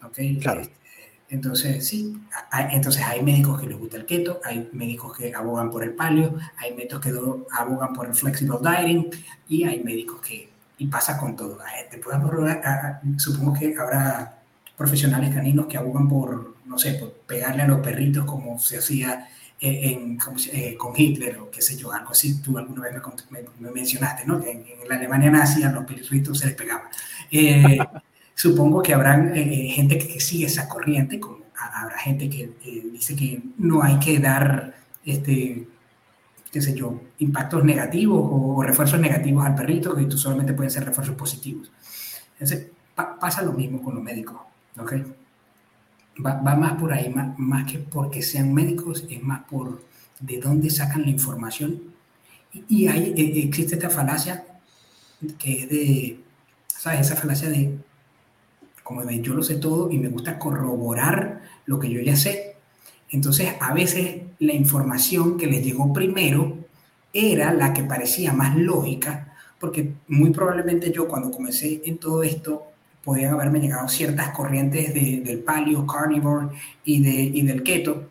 ¿okay?
Claro. Este,
entonces, sí, hay, entonces hay médicos que les gusta el keto, hay médicos que abogan por el paleo, hay médicos que abogan por el flexible dieting y hay médicos que y pasa con todo. supongo que habrá profesionales caninos que abogan por, no sé, por pegarle a los perritos como se hacía eh, eh, con Hitler o qué sé yo, algo así. Tú alguna vez me, mencionaste, ¿no? En, la Alemania nazi a los perritos se les pegaba. Eh, supongo que habrá gente que, sigue esa corriente, como habrá gente que dice que no hay que dar este, qué sé yo, impactos negativos o, refuerzos negativos al perrito, que solamente pueden ser refuerzos positivos. Entonces, pasa lo mismo con los médicos, ¿ok? Va, más por ahí, más, más, que porque sean médicos, es más por de dónde sacan la información. Y, ahí e, existe esta falacia que es de, ¿sabes? Esa falacia de, como de yo lo sé todo y me gusta corroborar lo que yo ya sé. Entonces, a veces la información que les llegó primero era la que parecía más lógica, porque muy probablemente yo cuando comencé en todo esto podían haberme llegado ciertas corrientes del paleo, carnivore y, de, y del keto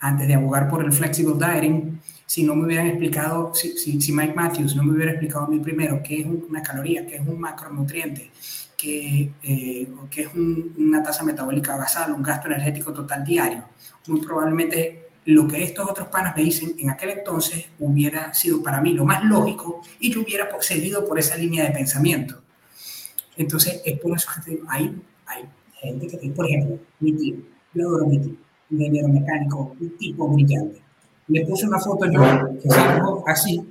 antes de abogar por el flexible dieting. Si no me hubieran explicado, si, si, Mike Matthews no me hubiera explicado a mí primero qué es una caloría, qué es un macronutriente, qué, eh, qué es una tasa metabólica basal, un gasto energético total diario, muy probablemente lo que estos otros panas me dicen en aquel entonces hubiera sido para mí lo más lógico y yo hubiera seguido por esa línea de pensamiento. Entonces, es por eso que hay, hay gente que tiene, por ejemplo, mi tío, yo adoro mi tío, ingeniero mecánico, un tipo brillante. Le puse una foto yo, que salgo así,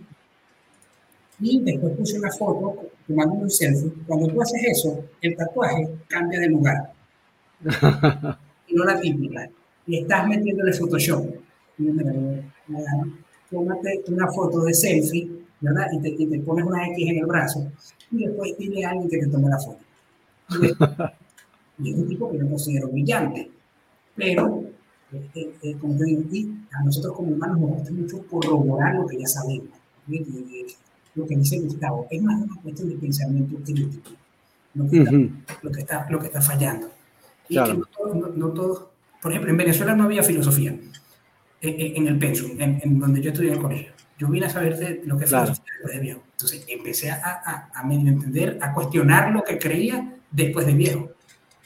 y después puse una foto tomando un selfie. Cuando tú haces eso, el tatuaje cambia de lugar. *laughs* y no la típica y estás metiéndole Photoshop. Tómate una foto de selfie, ¿verdad? Y te, y te, pones una X en el brazo y después tiene alguien que te tome la foto. *laughs* Y, es un tipo que yo considero brillante, pero eh, eh, como te digo, a nosotros como humanos nos gusta mucho corroborar lo que ya sabemos. Lo que dice Gustavo, es más una cuestión de pensamiento crítico, lo que, está, lo que, está, lo que está fallando. Y que no todos, no todos por ejemplo, en Venezuela no había filosofía en, el pensum, en, donde yo estudié en el colegio. Yo vine a saber de lo que es filosofía después de viejo. Entonces empecé a, a, medio entender, a cuestionar lo que creía después de viejo.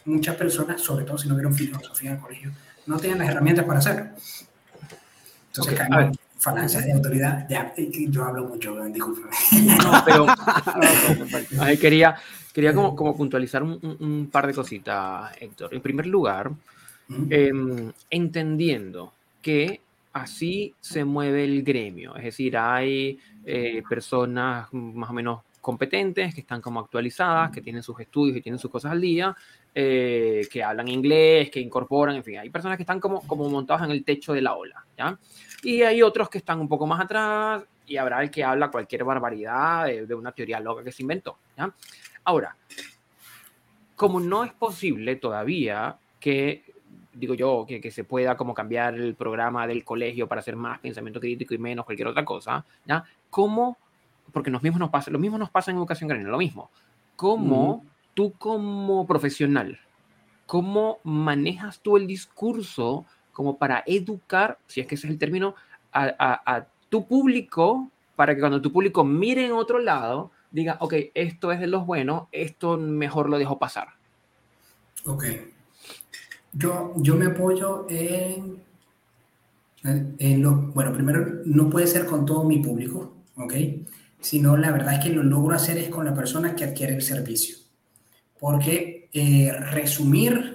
Muchas personas, sobre todo si no vieron filosofía en el colegio, no tenían las herramientas para hacerlo. Entonces, okay. Falancias de autoridad, ya, yo hablo mucho, discúlpeme. No, pero *laughs* *laughs*
ahí quería, quería como, como puntualizar un, un, par de cositas, Héctor. En primer lugar, Em, entendiendo que así se mueve el gremio, es decir, hay eh, personas más o menos competentes, que están como actualizadas, que tienen sus estudios y tienen sus cosas al día, eh, que hablan inglés, que incorporan, en fin, hay personas que están como, como montadas en el techo de la ola, ¿ya? Y hay otros que están un poco más atrás y habrá el que habla cualquier barbaridad de, de una teoría loca que se inventó, ¿ya? Ahora, como no es posible todavía que digo yo, que, que, se pueda como cambiar el programa del colegio para hacer más pensamiento crítico y menos cualquier otra cosa, ¿ya? ¿Cómo? Porque los mismos nos pasa, lo mismo nos pasa en educación grande, lo mismo. ¿Cómo tú como profesional, cómo manejas tú el discurso como para educar, si es que ese es el término, a, a, a tu público, para que cuando tu público mire en otro lado, diga, ok, esto es de los buenos, esto mejor lo dejo pasar.
Ok, yo, yo me apoyo en, en lo, bueno, primero no puede ser con todo mi público, ¿ok? Sino la verdad es que lo logro hacer es con la persona que adquiere el servicio. porque eh, resumir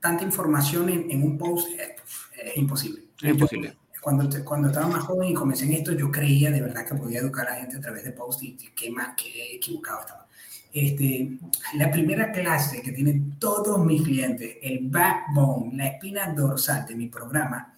tanta información en, un post es, imposible.
Es imposible.
cuando, cuando estaba más joven y comencé en esto, yo creía de verdad que podía educar a la gente a través de post y qué más, qué equivocado estaba. Este, la primera clase que tienen todos mis clientes, el backbone, la espina dorsal de mi programa,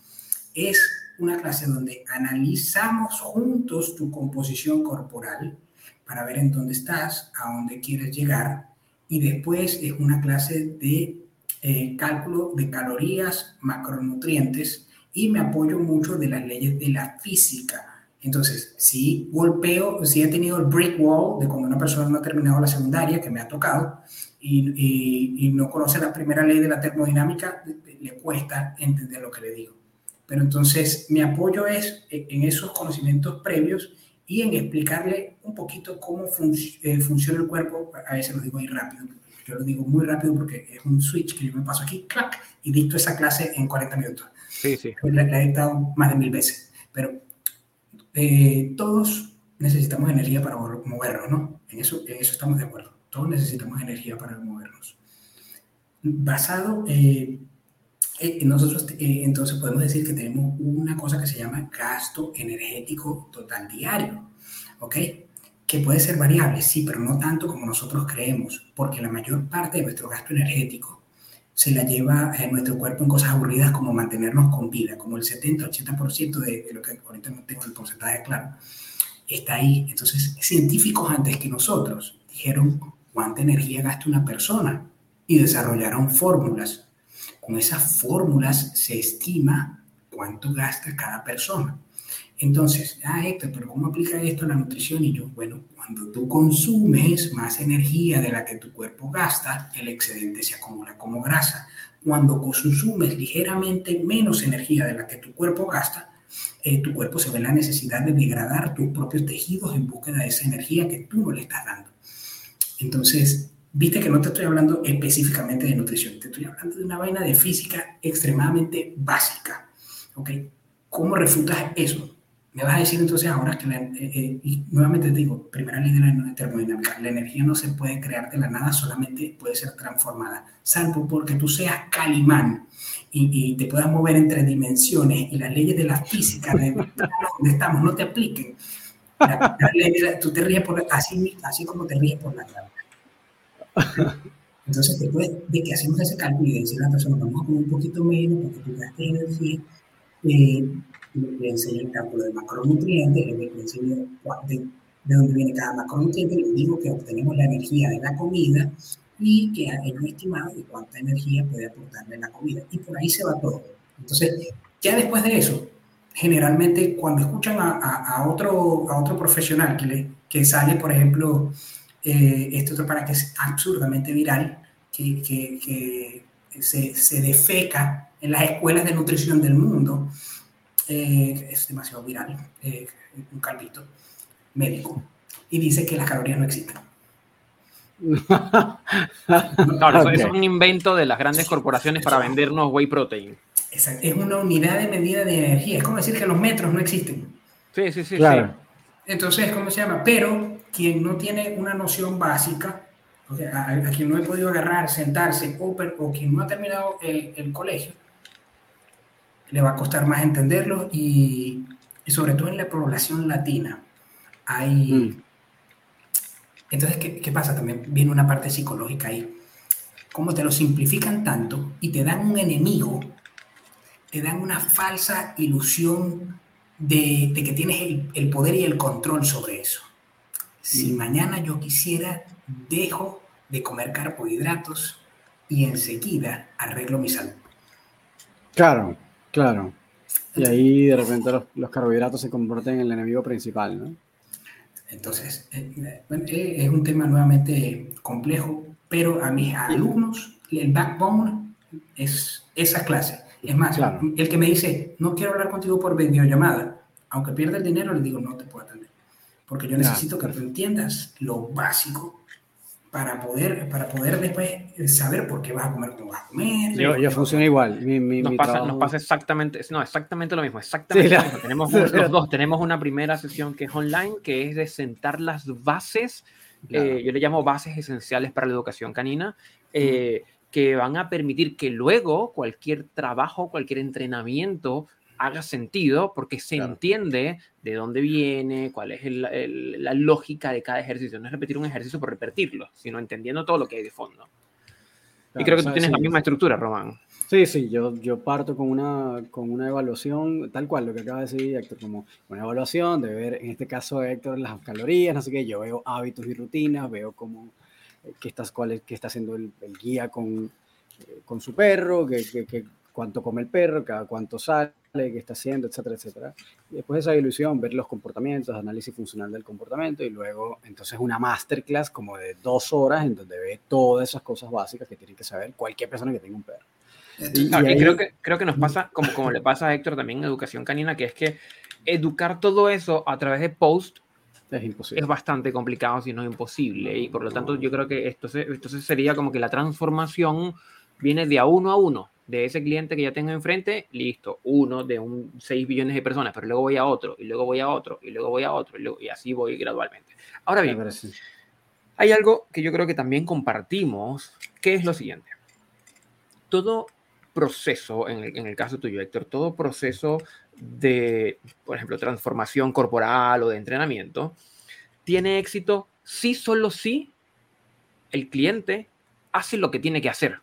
es una clase donde analizamos juntos tu composición corporal para ver en dónde estás, a dónde quieres llegar, y después es una clase de eh, cálculo de calorías, macronutrientes, y me apoyo mucho de las leyes de la física entonces, si golpeo, si he tenido el brick wall de cuando una persona no ha terminado la secundaria, que me ha tocado, y, no conoce la primera ley de la termodinámica, le cuesta entender lo que le digo. Pero entonces mi apoyo es en esos conocimientos previos y en explicarle un poquito cómo eh, funciona el cuerpo. A veces lo digo muy rápido. Yo lo digo muy rápido porque es un switch que yo me paso aquí, clac, y dicto esa clase en 40 minutos.
Sí, sí.
La, la he dictado más de mil veces. Pero eh, todos necesitamos energía para movernos, ¿no? En eso, en eso estamos de acuerdo. Todos necesitamos energía para movernos. Basado, eh, eh nosotros eh, entonces podemos decir que tenemos una cosa que se llama gasto energético total diario, ¿ok? Que puede ser variable, sí, pero no tanto como nosotros creemos, porque la mayor parte de nuestro gasto energético se la lleva en nuestro cuerpo en cosas aburridas como mantenernos con vida, como el 70-80% de, de, lo que ahorita no tengo el porcentaje claro, está ahí. Entonces, científicos antes que nosotros dijeron cuánta energía gasta una persona y desarrollaron fórmulas. Con esas fórmulas se estima cuánto gasta cada persona. Entonces, ah, Héctor, pero ¿cómo aplica esto a la nutrición? Y yo, bueno, cuando tú consumes más energía de la que tu cuerpo gasta, el excedente se acumula como grasa. Cuando consumes ligeramente menos energía de la que tu cuerpo gasta, eh, tu cuerpo se ve la necesidad de degradar tus propios tejidos en búsqueda de esa energía que tú no le estás dando. Entonces, viste que no te estoy hablando específicamente de nutrición, te estoy hablando de una vaina de física extremadamente básica. ¿Ok? ¿Cómo refutas eso? Me vas a decir entonces ahora que, eh, eh, y nuevamente te digo, primera ley de la termodinámica, la energía no se puede crear de la nada, solamente puede ser transformada, salvo porque tú seas Calimán y, te puedas mover entre dimensiones y las leyes de la física de *laughs* donde estamos no te apliquen. tú te ríes por, así, así como te ríes por la cara. Entonces, después de que hacemos ese cálculo y de decir a la persona, vamos comer un poquito menos porque tú gastes energía, eh, le enseño el cálculo de macronutrientes, le enseño de, de dónde viene cada macronutriente, le digo que obtenemos la energía de la comida y que hay un estimado de cuánta energía puede aportarle la comida. Y por ahí se va todo. Entonces, ya después de eso, generalmente cuando escuchan a, a, otro, a otro profesional que, le, que sale, por ejemplo, eh, este otro para que es absurdamente viral, que, que, que se, se defeca en las escuelas de nutrición del mundo, eh, es demasiado viral, eh, un calvito médico, y dice que las calorías no existen.
eso, es un invento de las grandes corporaciones para vendernos whey protein.
Exacto. Es una unidad de medida de energía. Es como decir que los metros no existen.
Sí, sí, sí.
Claro.
Entonces, ¿cómo se llama? Pero quien no tiene una noción básica, a, quien no he podido agarrar, sentarse, o, o quien no ha terminado el, el colegio, le va a costar más entenderlo y, sobre todo en la población latina hay... Mm. Entonces, ¿qué, ¿qué, pasa? También viene una parte psicológica ahí. Como te lo simplifican tanto y te dan un enemigo, te dan una falsa ilusión de, de que tienes el, el, poder y el control sobre eso. Si mm. mañana yo quisiera, dejo de comer carbohidratos y enseguida arreglo mi salud.
Claro, Claro. Y ahí de repente los, carbohidratos se convierten en el enemigo principal, ¿no?
Entonces, eh, eh, es un tema nuevamente complejo, pero a mis alumnos el backbone es esa clase. Es más, el que me dice, no quiero hablar contigo por videollamada, aunque pierda el dinero, le digo, no te puedo atender. Porque yo necesito que tú entiendas lo básico para poder, para poder después saber por qué vas a comer como vas a comer.
Yo, yo funciona igual.
nos, pasa, nos, pasa, exactamente, no, exactamente lo mismo, exactamente lo mismo. Tenemos *laughs* los dos, tenemos una primera sesión que es online, que es de sentar las bases eh, yo le llamo bases esenciales para la educación canina, eh, que van a permitir que luego cualquier trabajo, cualquier entrenamiento haga sentido porque se entiende de dónde viene, cuál es la lógica de cada ejercicio. No es repetir un ejercicio por repetirlo, sino entendiendo todo lo que hay de fondo. y creo que tú tienes la misma estructura, Román.
Sí, sí, yo, yo parto con una, con una evaluación, tal cual, lo que acaba de decir Héctor, como una evaluación de ver, en este caso Héctor, las calorías, no sé qué, yo veo hábitos y rutinas, veo cómo, eh, qué, estás, cuál es, qué está haciendo el, guía con, eh, con su perro, qué, qué, cuánto come el perro, cada cuánto sale, qué está haciendo, etcétera, etcétera. Y después de esa ilusión, ver los comportamientos, análisis funcional del comportamiento y luego entonces una masterclass como de dos horas en donde ve todas esas cosas básicas que tiene que saber cualquier persona que tenga un perro.
Y, creo, que, creo que nos pasa, como, como le pasa a Héctor también en educación canina, que es que educar todo eso a través de post es, imposible. es bastante complicado, si no imposible. Y por lo tanto, yo creo que esto, entonces sería como que la transformación viene de a uno a uno de ese cliente que ya tengo enfrente, listo, uno de un 6 billones de personas, pero luego voy a otro, y luego voy a otro, y luego voy a otro, y, así voy gradualmente. Ahora bien, hay algo que yo creo que también compartimos, que es lo siguiente. Todo proceso, en el, en el caso tuyo, Héctor, todo proceso de, por ejemplo, transformación corporal o de entrenamiento, tiene éxito si solo si el cliente hace lo que tiene que hacer.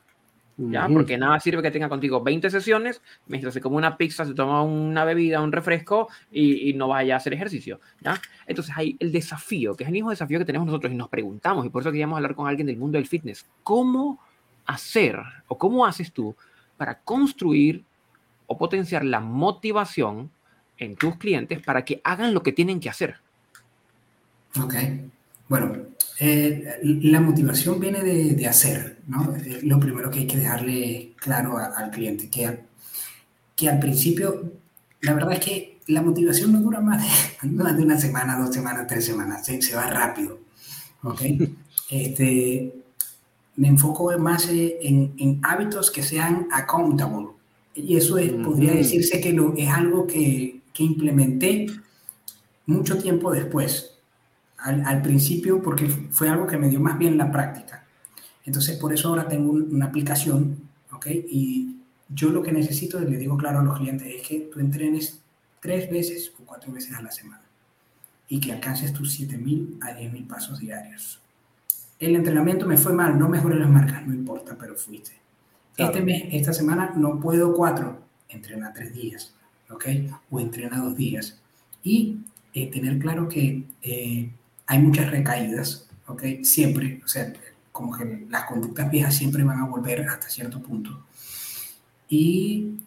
¿Ya? Porque nada sirve que tenga contigo 20 sesiones, mientras se come una pizza, se toma una bebida, un refresco y, no vaya a hacer ejercicio, ¿ya? Entonces hay el desafío, que es el mismo desafío que tenemos nosotros y nos preguntamos, y por eso queríamos hablar con alguien del mundo del fitness, ¿cómo hacer o cómo haces tú para construir o potenciar la motivación en tus clientes para que hagan lo que tienen que hacer?
Ok, bueno, eh, la motivación viene de, hacer, ¿no? Lo primero que hay que dejarle claro al cliente, que, que al principio, la verdad es que la motivación no dura más de, *laughs* más de una semana, dos semanas, tres semanas, se, se va rápido, ¿ok? *laughs* Este, me enfoco más en, en, hábitos que sean accountable. Y eso es, podría decirse que lo, es algo que, que implementé mucho tiempo después al, principio porque fue algo que me dio más bien la práctica. Entonces, por eso ahora tengo una aplicación, ¿ok? Y yo lo que necesito, le digo claro a los clientes, es que tú entrenes tres veces o cuatro veces a la semana y que alcances tus 7.000 a 10.000 pasos diarios. El entrenamiento me fue mal, no mejoré las marcas, no importa, pero fuiste. Este mes, esta semana no puedo cuatro, entrena tres días, ¿ok? O entrena dos días. Y eh, tener claro que eh, hay muchas recaídas, ¿ok? Siempre, o sea, como que las conductas viejas siempre van a volver hasta cierto punto. Y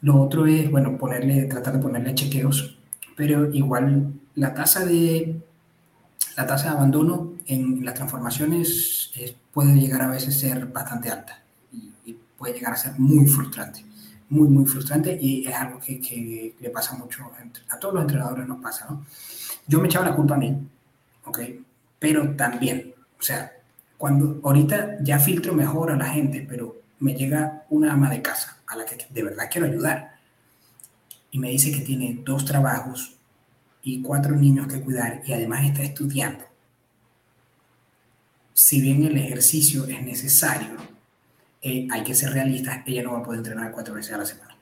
lo otro es, bueno, ponerle, tratar de ponerle chequeos, pero igual la tasa de, la tasa de abandono en las transformaciones puede llegar a veces a ser bastante alta y, puede llegar a ser muy frustrante, muy, muy frustrante y es algo que, que le pasa mucho, a todos los entrenadores nos pasa, ¿no? Yo me echaba la culpa a mí, ¿ok? Pero también, o sea, cuando ahorita ya filtro mejor a la gente, pero me llega una ama de casa a la que de verdad quiero ayudar y me dice que tiene dos trabajos y cuatro niños que cuidar y además está estudiando. Si bien el ejercicio es necesario, eh, hay que ser realistas, ella no va a poder entrenar cuatro veces a la semana.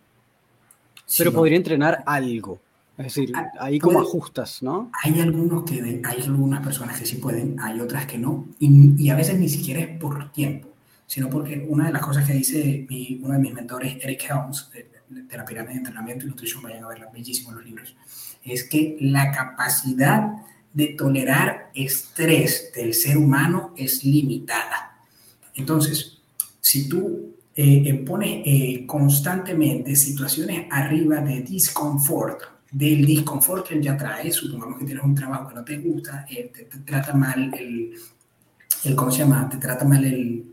Pero podría entrenar algo. Es decir, ah, ahí como ajustas, ¿no?
Hay algunos que hay algunas personas que sí pueden, hay otras que no, y, a veces ni siquiera es por tiempo, sino porque una de las cosas que dice uno de mis mentores, Eric Helms, de, la pirámide de entrenamiento y nutrición, vayan a verla, bellísimos los libros, es que la capacidad de tolerar estrés del ser humano es limitada. Entonces, si tú eh, pones eh, constantemente situaciones arriba de disconfort, del disconfort que ya trae, supongamos que tienes un trabajo que no te gusta, eh, te, trata mal el, el, ¿cómo se llama? Te trata mal el,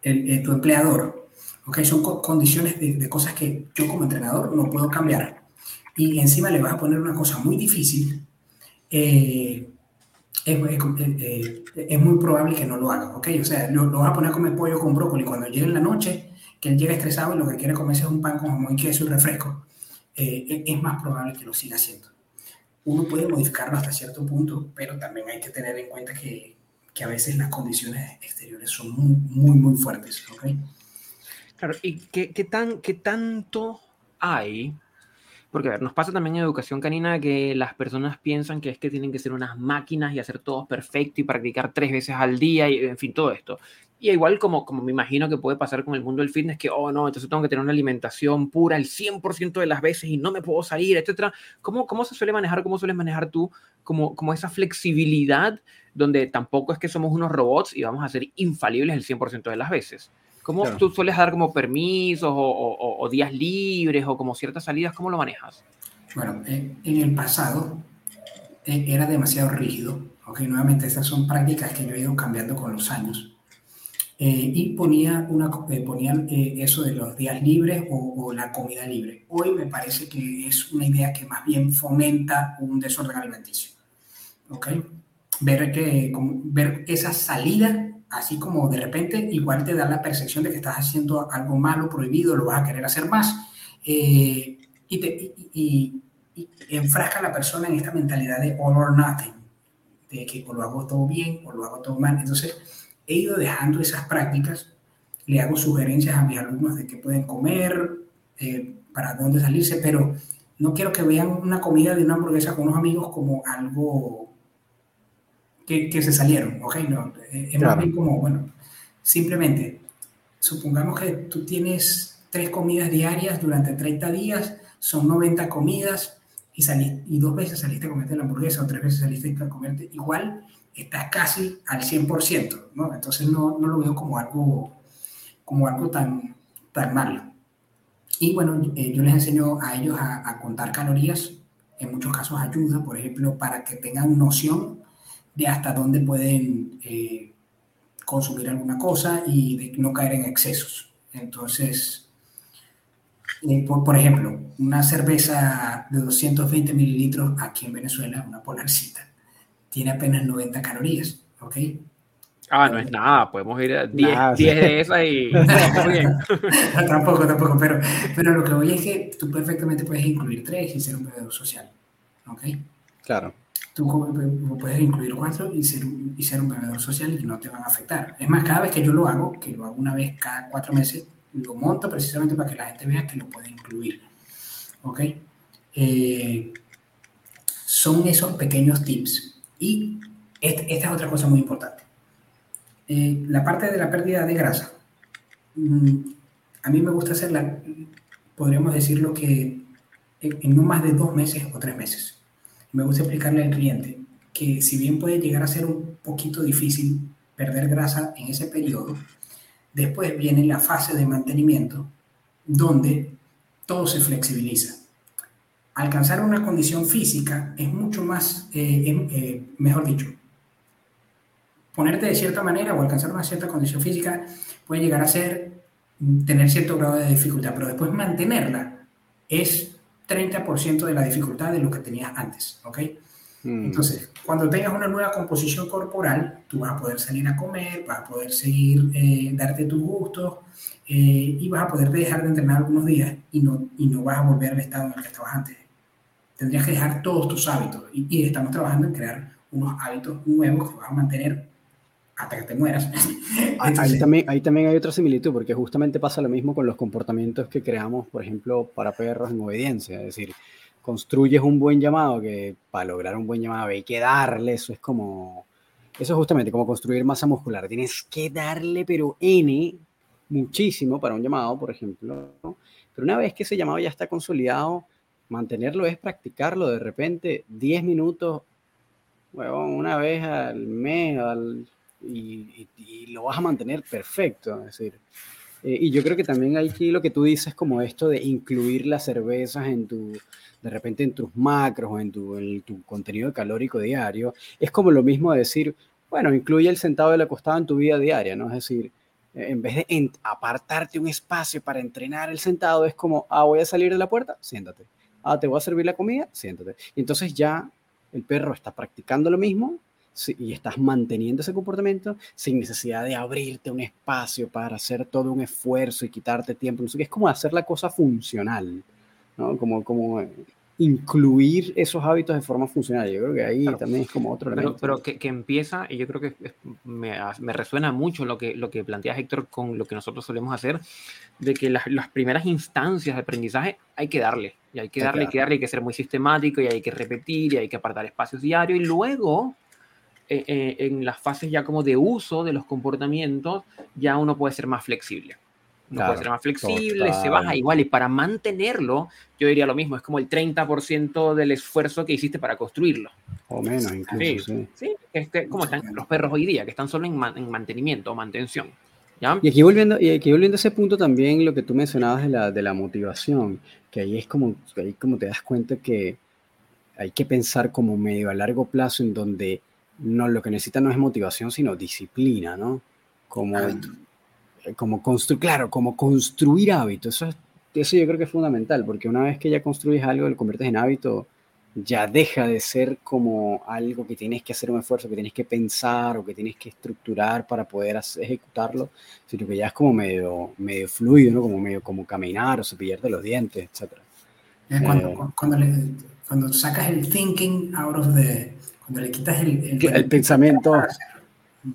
el, eh, tu empleador. ¿ok? Son condiciones de, de, cosas que yo como entrenador no puedo cambiar. Y encima le vas a poner una cosa muy difícil, eh, es, es, muy probable que no lo haga, ¿ok? O sea, lo, lo, vas a poner a comer pollo con brócoli cuando llegue en la noche, que él llega estresado y lo que quiere comer es un pan con jamón y queso y refresco eh, es más probable que lo siga haciendo. Uno puede modificarlo hasta cierto punto, pero también hay que tener en cuenta que, que a veces las condiciones exteriores son muy, muy, muy fuertes. ¿okay?
Claro, ¿y qué, qué, tan, qué tanto hay porque, a ver, nos pasa también en educación canina que las personas piensan que es que tienen que ser unas máquinas y hacer todo perfecto y practicar tres veces al día y, en fin, todo esto. Y igual como, como me imagino que puede pasar con el mundo del fitness, que, oh, no, entonces tengo que tener una alimentación pura el 100% de las veces y no me puedo salir, etcétera. ¿Cómo, ¿Cómo se suele manejar, cómo sueles manejar tú como, como esa flexibilidad donde tampoco es que somos unos robots y vamos a ser infalibles el 100% de las veces? ¿Cómo tú sueles dar como permisos o, días libres o como ciertas salidas? ¿Cómo lo manejas?
Bueno, en el pasado eh, era demasiado rígido. Ok, nuevamente estas son prácticas que yo he ido cambiando con los años. Eh, y ponía, una, eh, ponían eso de los días libres o, la comida libre. Hoy me parece que es una idea que más bien fomenta un desorden alimenticio. ¿Ok? Ver, que, ver esa salida así como de repente igual te da la percepción de que estás haciendo algo malo, prohibido, lo vas a querer hacer más, eh, y, te, y, enfrasca a la persona en esta mentalidad de all or nothing, de que o lo hago todo bien o lo hago todo mal. Entonces, he ido dejando esas prácticas, le hago sugerencias a mis alumnos de qué pueden comer, eh, para dónde salirse, pero no quiero que vean una comida de una hamburguesa con unos amigos como algo que, se salieron, ¿ok? No, eh, es más bien como, bueno, simplemente, supongamos que tú tienes tres comidas diarias durante 30 días, son 90 comidas y, saliste, y dos veces saliste a comerte la hamburguesa o tres veces saliste a comerte, igual estás casi al 100%, ¿no? Entonces no, no lo veo como algo, como algo tan, tan malo. Y bueno, eh, yo les enseño a ellos a, contar calorías, en muchos casos ayuda, por ejemplo, para que tengan noción de hasta dónde pueden eh, consumir alguna cosa y de no caer en excesos. Entonces, eh, por, ejemplo, una cerveza de 220 mililitros aquí en Venezuela, una polarcita, tiene apenas 90 calorías, ¿ok?
Ah, no es nada, podemos ir a 10, de esas y... *laughs* *laughs*
tampoco, tampoco, pero, pero lo que voy es que tú perfectamente puedes incluir tres y ser un bebedor social, ¿ok?
Claro
tú puedes incluir cuatro y ser, y ser un bebedor social y no te van a afectar. Es más, cada vez que yo lo hago, que lo hago una vez cada cuatro meses, lo monto precisamente para que la gente vea que lo puede incluir. ¿Ok? Eh, son esos pequeños tips. Y esta es otra cosa muy importante. Eh, la parte de la pérdida de grasa. Mm, a mí me gusta hacerla, podríamos decirlo que en no más de dos meses o tres meses me gusta explicarle al cliente que si bien puede llegar a ser un poquito difícil perder grasa en ese periodo, después viene la fase de mantenimiento donde todo se flexibiliza. Alcanzar una condición física es mucho más, eh, em, eh, mejor dicho, ponerte de cierta manera o alcanzar una cierta condición física puede llegar a ser tener cierto grado de dificultad, pero después mantenerla es 30% de la dificultad de lo que tenías antes, ¿ok? Mm. Entonces, cuando tengas una nueva composición corporal, tú vas a poder salir a comer, vas a poder seguir, eh, darte tus gustos eh, y vas a poder dejar de entrenar algunos días y no, y no vas a volver al estado en el que estabas antes. Tendrías que dejar todos tus hábitos y, y estamos trabajando en crear unos hábitos nuevos que vas a mantener hasta que te mueras. *laughs*
ahí, también, ahí también hay otra similitud, porque justamente pasa lo mismo con los comportamientos que creamos, por ejemplo, para perros en obediencia. Es decir, construyes un buen llamado, que para lograr un buen llamado hay que darle, eso es como, eso es justamente como construir masa muscular. Tienes que darle, pero N, muchísimo para un llamado, por ejemplo. Pero una vez que ese llamado ya está consolidado, mantenerlo es practicarlo de repente 10 minutos, bueno, una vez al mes, y, lo vas a mantener perfecto. Es decir, eh, y yo creo que también aquí lo que tú dices como esto de incluir las cervezas en tu, de repente en tus macros o en tu, en tu contenido calórico diario, es como lo mismo de decir, bueno, incluye el sentado la acostado en tu vida diaria, ¿no? Es decir, en vez de apartarte un espacio para entrenar el sentado, es como, ah, voy a salir de la puerta, siéntate. Ah, te voy a servir la comida, siéntate. Y entonces ya el perro está practicando lo mismo y estás manteniendo ese comportamiento sin necesidad de abrirte un espacio para hacer todo un esfuerzo y quitarte tiempo. Es como hacer la cosa funcional, ¿no? Como, como, incluir esos hábitos de forma funcional. Yo creo que ahí también es como otro
elemento. Pero, que, que, empieza, y yo creo que me, me, resuena mucho lo que, lo que planteas, Héctor, con lo que nosotros solemos hacer, de que las, las primeras instancias de aprendizaje hay que darle, y hay que darle, hay que darle, hay que ser muy sistemático, y hay que repetir, y hay que apartar espacios diarios, y luego eh, eh, en las fases ya como de uso de los comportamientos, ya uno puede ser más flexible. Uno puede ser más flexible, se baja igual, y para mantenerlo, yo diría lo mismo, es como el 30% del esfuerzo que hiciste para construirlo.
O menos, incluso. Sí,
sí. es que como están los perros hoy día, que están solo en, mantenimiento o mantención.
Y aquí volviendo, y aquí volviendo a ese punto también lo que tú mencionabas de la, de la motivación, que ahí es como, ahí como te das cuenta que hay que pensar como medio a largo plazo en donde no, lo que necesita no es motivación, sino disciplina, ¿no? Como, como construir, claro, como construir hábitos. Eso, eso yo creo que es fundamental, porque una vez que ya construyes algo, lo conviertes en hábito, ya deja de ser como algo que tienes que hacer un esfuerzo, que tienes que pensar o que tienes que estructurar para poder ejecutarlo, sino que ya es como medio, medio fluido, ¿no? Como medio como caminar o cepillarte los dientes, etc.
Cuando, eh, cuando, cuando, sacas el thinking out of the, cuando le quitas el,
el, pensamiento.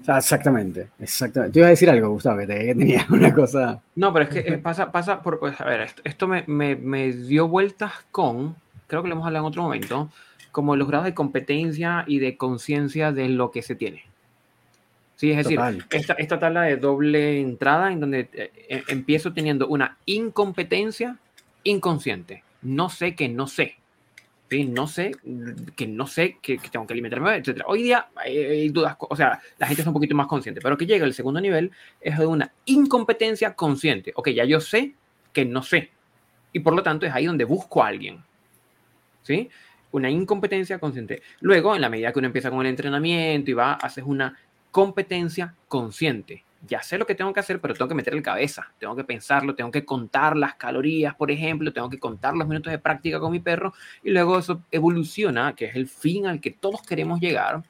Exactamente, exactamente. Te iba a decir algo, Gustavo, que, tenía *laughs* una cosa.
No, pero es que eh, pasa, pasa por. Pues, a ver, esto, me, me, me, dio vueltas con. Creo que lo hemos hablado en otro momento. Como los grados de competencia y de conciencia de lo que se tiene. Sí, es decir, esta, esta, tabla de doble entrada en donde eh, eh, empiezo teniendo una incompetencia inconsciente. No sé que no sé no sé, que no sé, que, tengo que alimentarme, etc. Hoy día hay, dudas, o sea, la gente es un poquito más consciente, pero que llega el segundo nivel es de una incompetencia consciente. Ok, ya yo sé que no sé. Y por lo tanto es ahí donde busco a alguien. ¿Sí? Una incompetencia consciente. Luego, en la medida que uno empieza con el entrenamiento y va, haces una competencia consciente ya sé lo que tengo que hacer, pero tengo que meter el cabeza, tengo que pensarlo, tengo que contar las calorías, por ejemplo, tengo que contar los minutos de práctica con mi perro y luego eso evoluciona, que es el fin al que todos queremos llegar,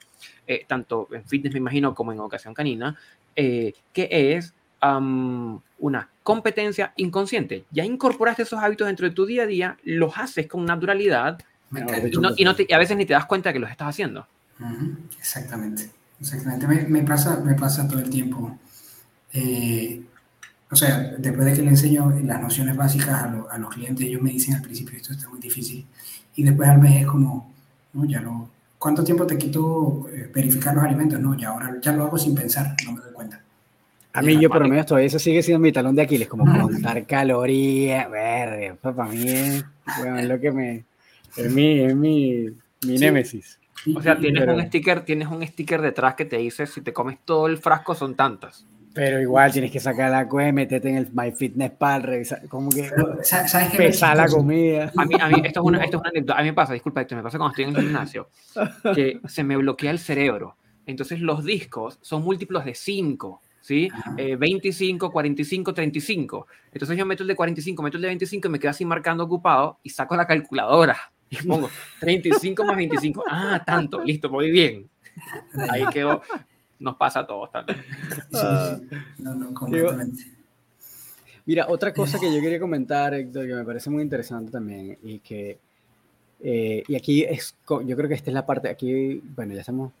eh, tanto en fitness me imagino como en ocasión canina, eh, que es una competencia inconsciente. Ya incorporaste esos hábitos dentro de tu día a día, los haces con naturalidad y, no, y, a veces ni te das cuenta que los estás haciendo.
Exactamente, exactamente. Me, me, pasa, me pasa todo el tiempo. Eh, o sea, después de que le enseño las nociones básicas a, los clientes, ellos me dicen al principio esto está muy difícil. Y después al mes es como, no, ya lo... ¿Cuánto tiempo te quito eh, verificar los alimentos? No, ya ahora ya lo hago sin pensar, no me doy cuenta.
A mí, yo por lo menos todavía eso sigue siendo mi talón de Aquiles, como contar calorías, ver, para mí es, bueno, es lo que me, es mi, es mi, mi némesis.
O sea, tienes un sticker, tienes un sticker detrás que te dice si te comes todo el frasco son tantas.
Pero igual tienes que sacar la cueva, meterte en el MyFitnessPal, revisar, como que ¿sabes pesar la comida.
A mí, a mí, esto es una, esto es una anécdota. A mí me pasa, disculpa, esto me pasa cuando estoy en el gimnasio, que se me bloquea el cerebro. Entonces los discos son múltiplos de 5, ¿sí? 25, 45, 35. Entonces yo meto el de 45, meto el de 25 y me quedo así marcando ocupado y saco la calculadora y pongo 35 más 25. Ah, tanto, listo, muy bien. Ahí quedó nos pasa a todos también. *laughs* Ah.
no, no, completamente.
Mira, otra cosa que yo quería comentar, Héctor, que me parece muy interesante también, y que, eh, y aquí es, yo creo que esta es la parte, aquí, bueno, ya estamos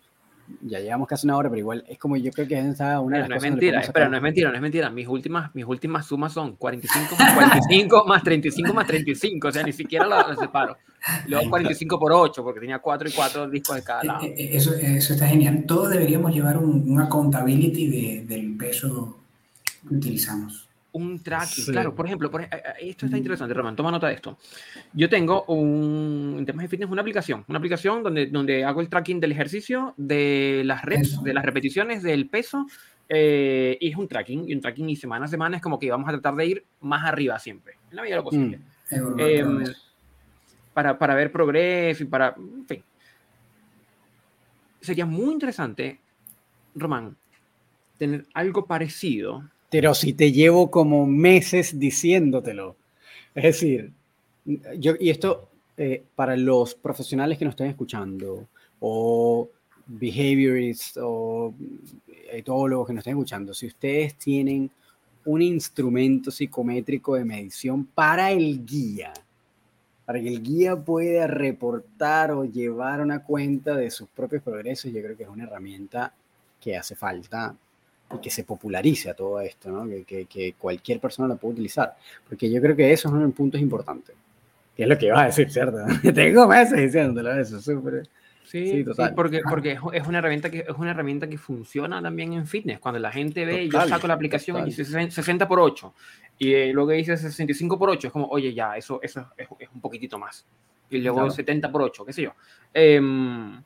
ya llevamos casi una hora, pero igual es como yo creo que es una de las
no Es mentira, espera, no es mentira, no es mentira. Mis últimas, mis últimas sumas son 45 más 45 más 35 más 35, o sea, ni siquiera las separo. Luego 45 por 8, porque tenía 4 y 4 discos de cada lado.
Eh, eh, eso, eso está genial. Todos deberíamos llevar un, una accountability de, del peso que utilizamos
un tracking. Claro, por ejemplo, por, esto está interesante, Román, toma nota de esto. Yo tengo un, en temas de fitness una aplicación, una aplicación donde, donde hago el tracking del ejercicio, de las reps, de las repeticiones, del peso, eh, y es un tracking, y un tracking y semana a semana es como que vamos a tratar de ir más arriba siempre, en la medida de lo posible. Mm. Em, para, para ver progreso y para, en fin. Sería muy interesante, Román, tener algo parecido
pero si te llevo como meses diciéndotelo. Es decir, yo, y esto eh, para los profesionales que nos estén escuchando, o behaviorists, o etólogos que nos estén escuchando, si ustedes tienen un instrumento psicométrico de medición para el guía, para que el guía pueda reportar o llevar una cuenta de sus propios progresos, yo creo que es una herramienta que hace falta y que se popularice a todo esto, ¿no? que, que, cualquier persona la pueda utilizar, porque yo creo que eso es un punto importante, que es lo que ibas a decir, ¿cierto? *laughs* Tengo meses diciéndolo eso, súper...
Sí, total. porque, porque es una, herramienta que, es una herramienta que funciona también en fitness. Cuando la gente ve, yo saco la aplicación y dice 60 por 8 y eh, luego dice 65 por 8, es como, oye, ya, eso, eso es, un poquitito más. Y luego 70 por 8, qué sé yo. Em,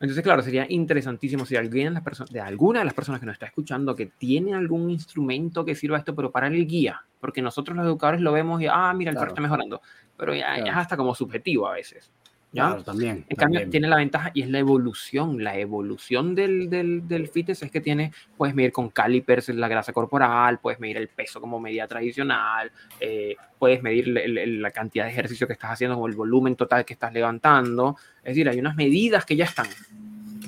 entonces, claro, sería interesantísimo si alguien de alguna de las personas que nos está escuchando que tiene algún instrumento que sirva esto, pero para el guía, porque nosotros los educadores lo vemos y, ah, mira, el perro está mejorando, pero ya, ya, es hasta como subjetivo a veces. ¿Ya?
también.
En cambio, tiene la ventaja y es la evolución. La evolución del, del, del, fitness es que tiene, puedes medir con calipers la grasa corporal, puedes medir el peso como medida tradicional, eh, puedes medir la cantidad de ejercicio que estás haciendo, como el volumen total que estás levantando. Es decir, hay unas medidas que ya están.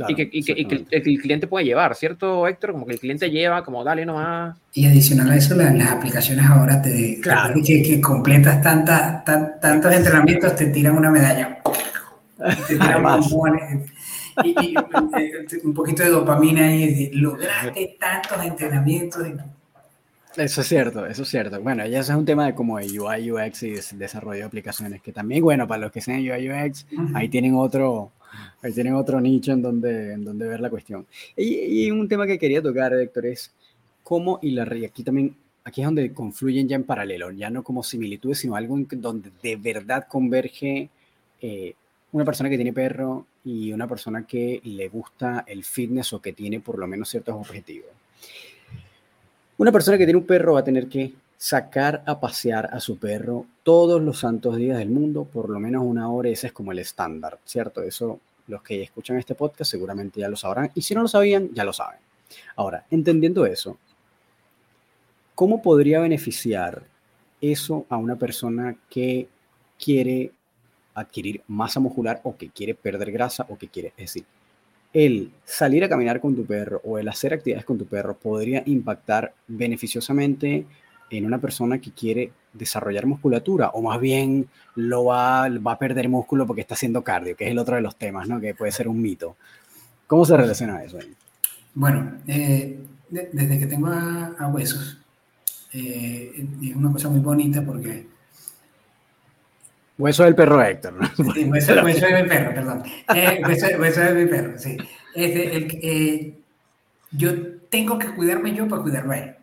y, que, y, que, y que, el, cliente puede llevar, ¿cierto, Héctor? Como que el cliente lleva, como dale nomás.
Y adicional a eso, las, aplicaciones ahora te, claro. que, que completas tantas tantos entrenamientos, te tiran una medalla y, *laughs* un poquito de dopamina y lograste tantos entrenamientos.
Eso es cierto, eso es cierto. Bueno, ya ese es un tema de como de UI, UX y desarrollo de aplicaciones, que también, bueno, para los que sean UI, UX, ahí tienen otro, ahí tienen otro nicho en donde, en donde ver la cuestión. Y, un tema que quería tocar, Héctor, es cómo, y, la, y aquí también, aquí es donde confluyen ya en paralelo, ya no como similitudes, sino algo en donde de verdad converge eh, una persona que tiene perro y una persona que le gusta el fitness o que tiene por lo menos ciertos objetivos. Una persona que tiene un perro va a tener que sacar a pasear a su perro todos los santos días del mundo, por lo menos una hora, ese es como el estándar, ¿cierto? Eso los que escuchan este podcast seguramente ya lo sabrán, y si no lo sabían, ya lo saben. Ahora, entendiendo eso, ¿cómo podría beneficiar eso a una persona que quiere adquirir masa muscular o que quiere perder grasa o que quiere, es decir, el salir a caminar con tu perro o el hacer actividades con tu perro podría impactar beneficiosamente en una persona que quiere desarrollar musculatura o más bien lo va, va a perder músculo porque está haciendo cardio, que es el otro de los temas, ¿no? que puede ser un mito. ¿Cómo se relaciona eso?
Bueno, eh, desde que tengo a, huesos, eh, es una cosa muy bonita porque
Hueso del perro Héctor.
Sí, hueso, de mi perro, perdón. Eh, hueso, de mi perro, sí. Eh, yo tengo que cuidarme yo para cuidarlo a él.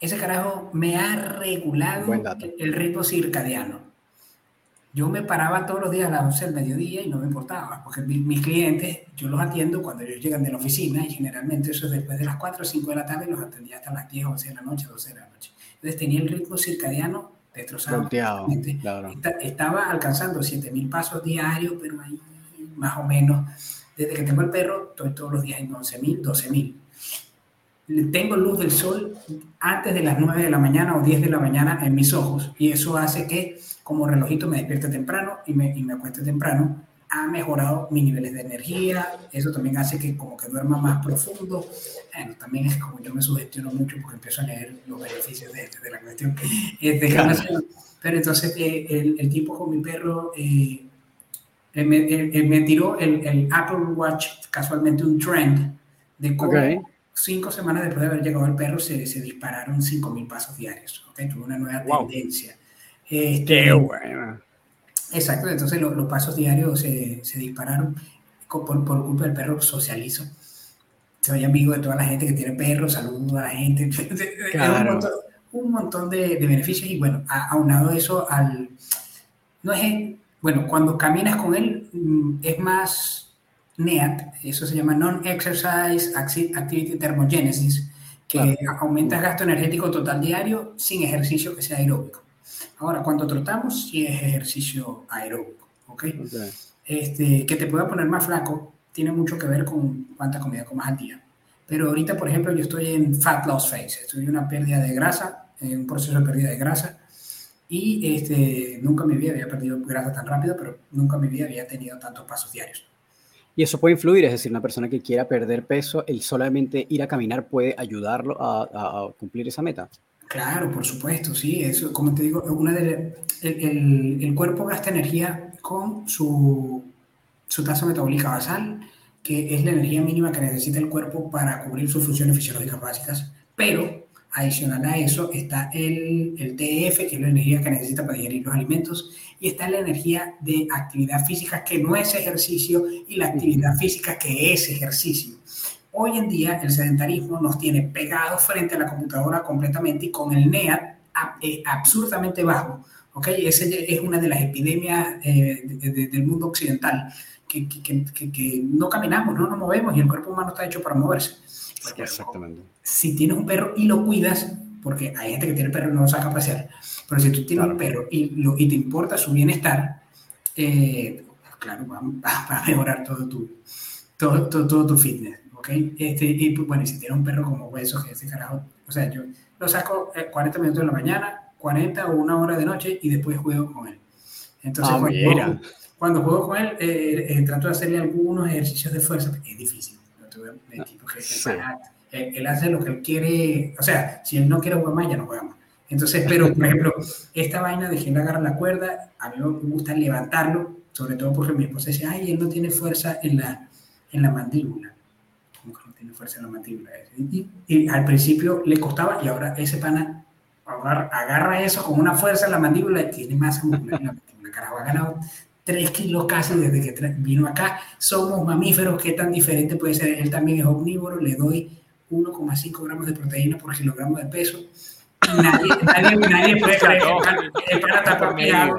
Ese carajo me ha regulado el ritmo circadiano. Yo me paraba todos los días a las 11 del mediodía y no me importaba, porque mis clientes, yo los atiendo cuando ellos llegan de la oficina y generalmente eso es después de las 4 o 5 de la tarde los atendía hasta las 10 o 11 de la noche, 12 de la noche. Entonces tenía el ritmo circadiano destrozado. estaba alcanzando 7000 pasos diarios, pero ahí más o menos, desde que tengo el perro, estoy todos los días en 11000, 12000. Tengo luz del sol antes de las 9 de la mañana o 10 de la mañana en mis ojos y eso hace que como relojito me despierte temprano y me, y me acueste temprano ha mejorado mis niveles de energía, eso también hace que como que duerma más profundo. Bueno, también es como yo me sugestiono mucho porque empiezo a leer los beneficios de, de la cuestión. Este, Pero entonces eh, el, el, tipo con mi perro eh, me, me, tiró el, el, Apple Watch, casualmente un trend, de cómo cinco semanas después de haber llegado el perro se, se dispararon 5.000 pasos diarios. ¿okay? Tuve una nueva tendencia.
Este, Qué bueno
Exacto, entonces los, pasos diarios se, se dispararon por, por, culpa del perro socializo. Soy amigo de toda la gente que tiene perros, saludo a la gente. *laughs* Un montón, de, de, beneficios y bueno, aunado eso al... No es... Bueno, cuando caminas con él mm, es más NEAT, eso se llama Non-Exercise Activity Thermogenesis, que aumenta el gasto energético total diario sin ejercicio que sea aeróbico. Ahora, cuando trotamos, sí es ejercicio aeróbico, ¿ok? Este, que te pueda poner más flaco tiene mucho que ver con cuánta comida comas al día. Pero ahorita, por ejemplo, yo estoy en fat loss phase, estoy en una pérdida de grasa, en un proceso de pérdida de grasa, y este, nunca en mi vida había perdido grasa tan rápido, pero nunca en mi vida había tenido tantos pasos diarios.
Y eso puede influir, es decir, una persona que quiera perder peso, el solamente ir a caminar puede ayudarlo a, a cumplir esa meta.
Claro, por supuesto, sí. Eso, como te digo, una de, el, el, cuerpo gasta energía con su, su tasa metabólica basal, que es la energía mínima que necesita el cuerpo para cubrir sus funciones fisiológicas básicas. Pero adicional a eso está el, el TF, que es la energía que necesita para digerir los alimentos, y está la energía de actividad física, que no es ejercicio, y la actividad física, que es ejercicio. Hoy en día el sedentarismo nos tiene pegados frente a la computadora completamente y con el NEAT eh, absurdamente bajo. ¿okay? Esa es una de las epidemias eh, del mundo occidental, que, que, que, no caminamos, no nos movemos y el cuerpo humano está hecho para moverse. Exactamente. Si tienes un perro y lo cuidas, porque hay gente que tiene el perro y no lo saca a pasear, pero si tú tienes un perro y, lo, y, te importa su bienestar, eh, claro, va, va, a mejorar todo tu, todo, todo, todo tu fitness. ¿Ok? Este, y bueno, y si tiene un perro como hueso, que ese carajo, o sea, yo lo saco 40 eh, minutos de la mañana, 40 o una hora de noche y después juego con él. Entonces, ah, cuando, juego, cuando, juego, con él, eh, eh, trato de hacerle algunos ejercicios de fuerza, es difícil. él, hace lo que él quiere, o sea, si él no quiere jugar más, ya no juega más. Entonces, pero, por *laughs* ejemplo, esta vaina de que él agarra la cuerda, a mí me gusta levantarlo, sobre todo porque mi esposa dice, ay, él no tiene fuerza en la, en la mandíbula tiene fuerza en la mandíbula. Y, al principio le costaba y ahora ese pana agarra, eso con una fuerza en la mandíbula y tiene más muscular en la mandíbula. Carajo, ha ganado 3 kilos casi desde que vino acá. Somos mamíferos, ¿qué tan diferente puede ser? Él también es omnívoro, le doy 1,5 gramos de proteína por kilogramo de peso. Nadie, nadie, nadie puede *laughs* creer el pana está papiado.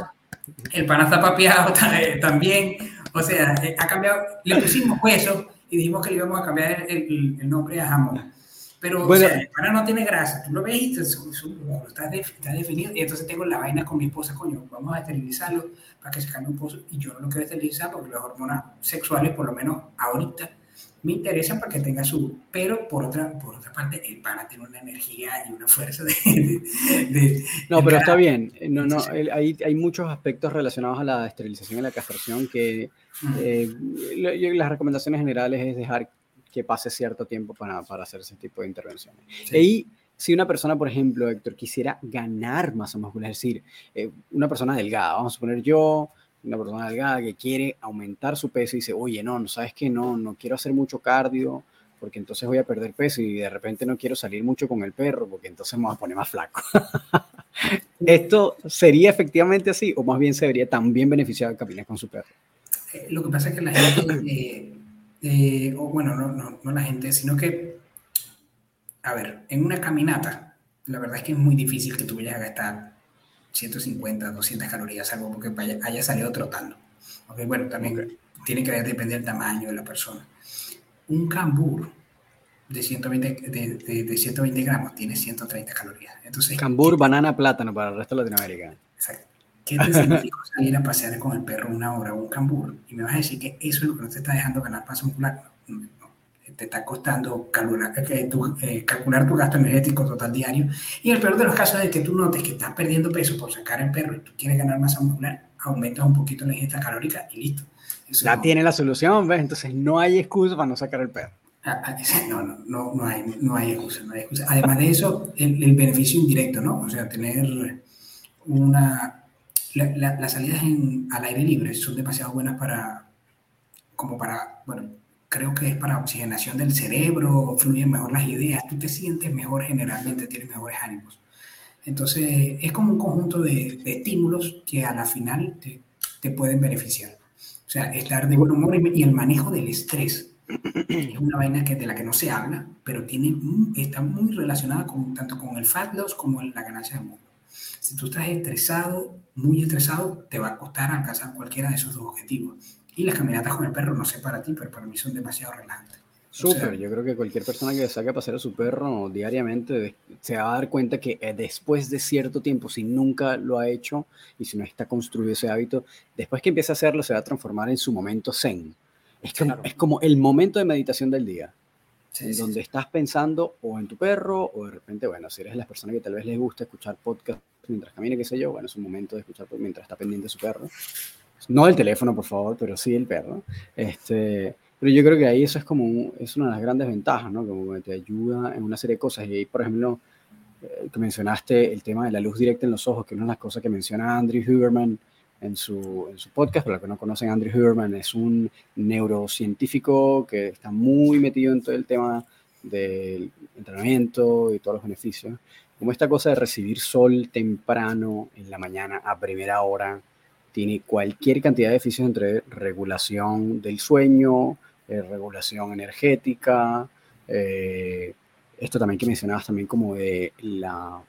El pana está papiado también. O sea, eh, ha cambiado. Le pusimos hueso y dijimos que le íbamos a cambiar el, el nombre a jamón. Pero bueno, o sea, el pana no tiene grasa, tú lo ves y está, definido. Y entonces tengo la vaina con mi esposa, coño, vamos a esterilizarlo para que se cambie un pozo. Y yo no lo quiero esterilizar porque las hormonas sexuales, por lo menos ahorita, me interesan para que tenga su. Pero por otra, por otra parte, el pana tiene una energía y una fuerza de. de,
no, pero está bien. No, no, hay, hay muchos aspectos relacionados a la esterilización y la castración que eh, las recomendaciones generales es dejar que pase cierto tiempo para, para hacer ese tipo de intervenciones. Y si una persona, por ejemplo, Héctor, quisiera ganar masa muscular, es decir, eh, una persona delgada, vamos a suponer yo, una persona delgada que quiere aumentar su peso y dice, oye, no, no sabes que no, no quiero hacer mucho cardio porque entonces voy a perder peso y de repente no quiero salir mucho con el perro porque entonces me voy a poner más flaco. *laughs* ¿Esto sería efectivamente así o más bien se vería también beneficiado de caminar con su perro?
Eh, lo que pasa es que la gente, eh, eh, o bueno, no, no, no la gente, sino que, a ver, en una caminata, la verdad es que es muy difícil que tú vayas a gastar 150, 200 calorías, algo porque haya salido trotando. Okay, bueno, también tiene que depender del tamaño de la persona. Un cambur de 120, de, de, 120 gramos tiene 130 calorías. Entonces,
cambur, banana, plátano para el resto de Latinoamérica.
Exacto. ¿Qué te significa salir a pasear con el perro una hora o un cambur? Y me vas a decir que eso es lo que no te está dejando ganar masa muscular. No, te está costando calcular, eh, tu, eh, calcular tu gasto energético total diario. Y el peor de los casos es que tú notes que estás perdiendo peso por sacar el perro y tú quieres ganar masa muscular, aumentas un poquito la ingesta calórica y listo.
ya tiene la solución, ¿ves? Entonces no hay excusa para no sacar el perro.
Ah, ah, no, no, no, no, hay, no hay excusa, no hay excusa. Además de eso, el, el beneficio indirecto, ¿no? O sea, tener una, las salidas al aire libre son demasiado buenas para, como para, bueno, creo que es para oxigenación del cerebro, fluyen mejor las ideas, tú te sientes mejor generalmente, tienes mejores ánimos. Entonces, es como un conjunto de, estímulos que a la final te, pueden beneficiar. O sea, estar de buen humor y, el manejo del estrés es una vaina que, de la que no se habla, pero tiene, está muy relacionada tanto con el fat loss como la ganancia de músculo. Si tú estás estresado, muy estresado, te va a costar alcanzar cualquiera de esos dos objetivos. Y las caminatas con el perro, no sé para ti, pero para mí son demasiado relajantes.
Súper, yo creo que cualquier persona que saque a pasear a su perro diariamente se va a dar cuenta que eh, después de cierto tiempo, si nunca lo ha hecho y si no está construido ese hábito, después que empiece a hacerlo se va a transformar en su momento zen. Es como, es como el momento de meditación del día, donde estás pensando o en tu perro o de repente, bueno, si eres la persona que tal vez les gusta escuchar podcast mientras camina, qué sé yo, bueno, es un momento de escuchar mientras está pendiente su perro. No el teléfono, por favor, pero sí el perro. Este, pero yo creo que ahí eso es como es una de las grandes ventajas, ¿no? Como que te ayuda en una serie de cosas. Y ahí, por ejemplo, eh, que mencionaste el tema de la luz directa en los ojos, que es una de las cosas que menciona Andrew Huberman en su, en su podcast. Para los que no conocen, Andrew Huberman es un neurocientífico que está muy metido en todo el tema del entrenamiento y todos los beneficios. Como esta cosa de recibir sol temprano en la mañana a primera hora tiene cualquier cantidad de beneficios entre regulación del sueño, eh, regulación energética, eh, esto también que mencionabas también como de la,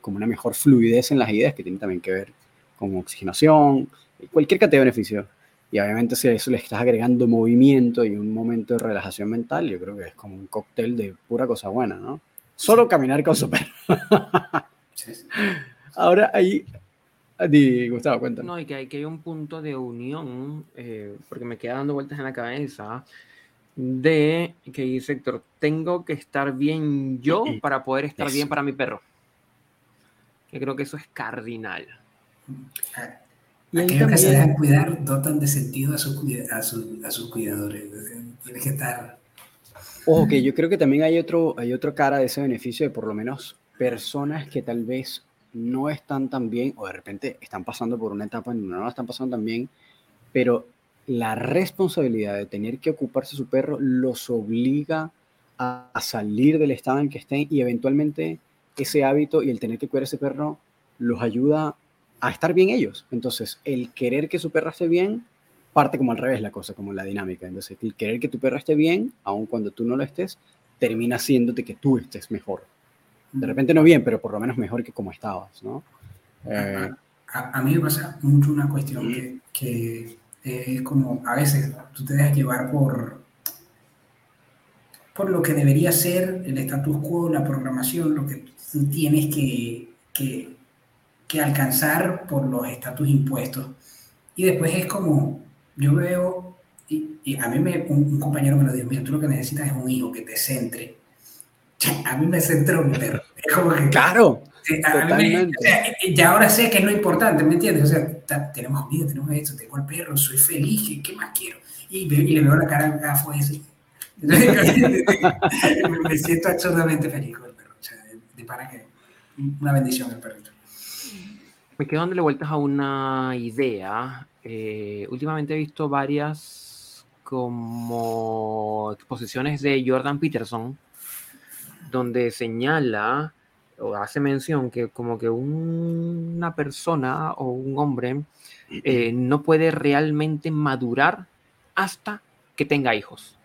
como una mejor fluidez en las ideas que tiene también que ver con oxigenación, cualquier cantidad de beneficios. Y obviamente si a eso le estás agregando movimiento y un momento de relajación mental, yo creo que es como un cóctel de pura cosa buena, ¿no? Solo caminar con su perro. *laughs* Ahora ahí, Di, Gustavo, cuéntanos.
No, y que hay, que hay un punto de unión, eh, porque me queda dando vueltas en la cabeza, de que dice Héctor, tengo que estar bien yo para poder estar bien para mi perro. Que creo que eso es cardinal.
Y Aquellos que se dejan cuidar dotan de sentido a, sus, a, sus cuidadores. Tienes que estar...
Ojo, que yo creo que también hay otro, hay otra cara de ese beneficio de por lo menos personas que tal vez no están tan bien o de repente están pasando por una etapa en donde no la están pasando tan bien, pero la responsabilidad de tener que ocuparse de su perro los obliga a, salir del estado en que estén y eventualmente ese hábito y el tener que cuidar a ese perro los ayuda a estar bien ellos. Entonces, el querer que su perro esté bien parte como al revés la cosa, como la dinámica. Entonces, el querer que tu perro esté bien, aun cuando tú no lo estés, termina haciéndote que tú estés mejor. De repente no bien, pero por lo menos mejor que como estabas, ¿no?
Eh, a, mí me pasa mucho una cuestión que, que es como a veces tú te dejas llevar por, por lo que debería ser el status quo, la programación, lo que tú tienes que, que, que alcanzar por los estatus impuestos. Y después es como, yo veo, y, a mí me, un, compañero me lo dijo, mira, tú lo que necesitas es un hijo que te centre. A mí me centró mi perro. Es como que,
claro.
Y ya ahora sé que es lo importante, ¿me entiendes? O sea, tenemos comida, tenemos esto, tengo el perro, soy feliz, ¿qué, más quiero? Y, le veo la cara a gafo ese. *laughs* *laughs* me siento absolutamente feliz con el perro. O sea, de, para que una bendición el perrito.
Me quedo dándole vueltas a una idea. Eh, últimamente he visto varias como exposiciones de Jordan Peterson, donde señala o hace mención que como que una persona o un hombre eh, *clears throat* no puede realmente madurar hasta que tenga hijos.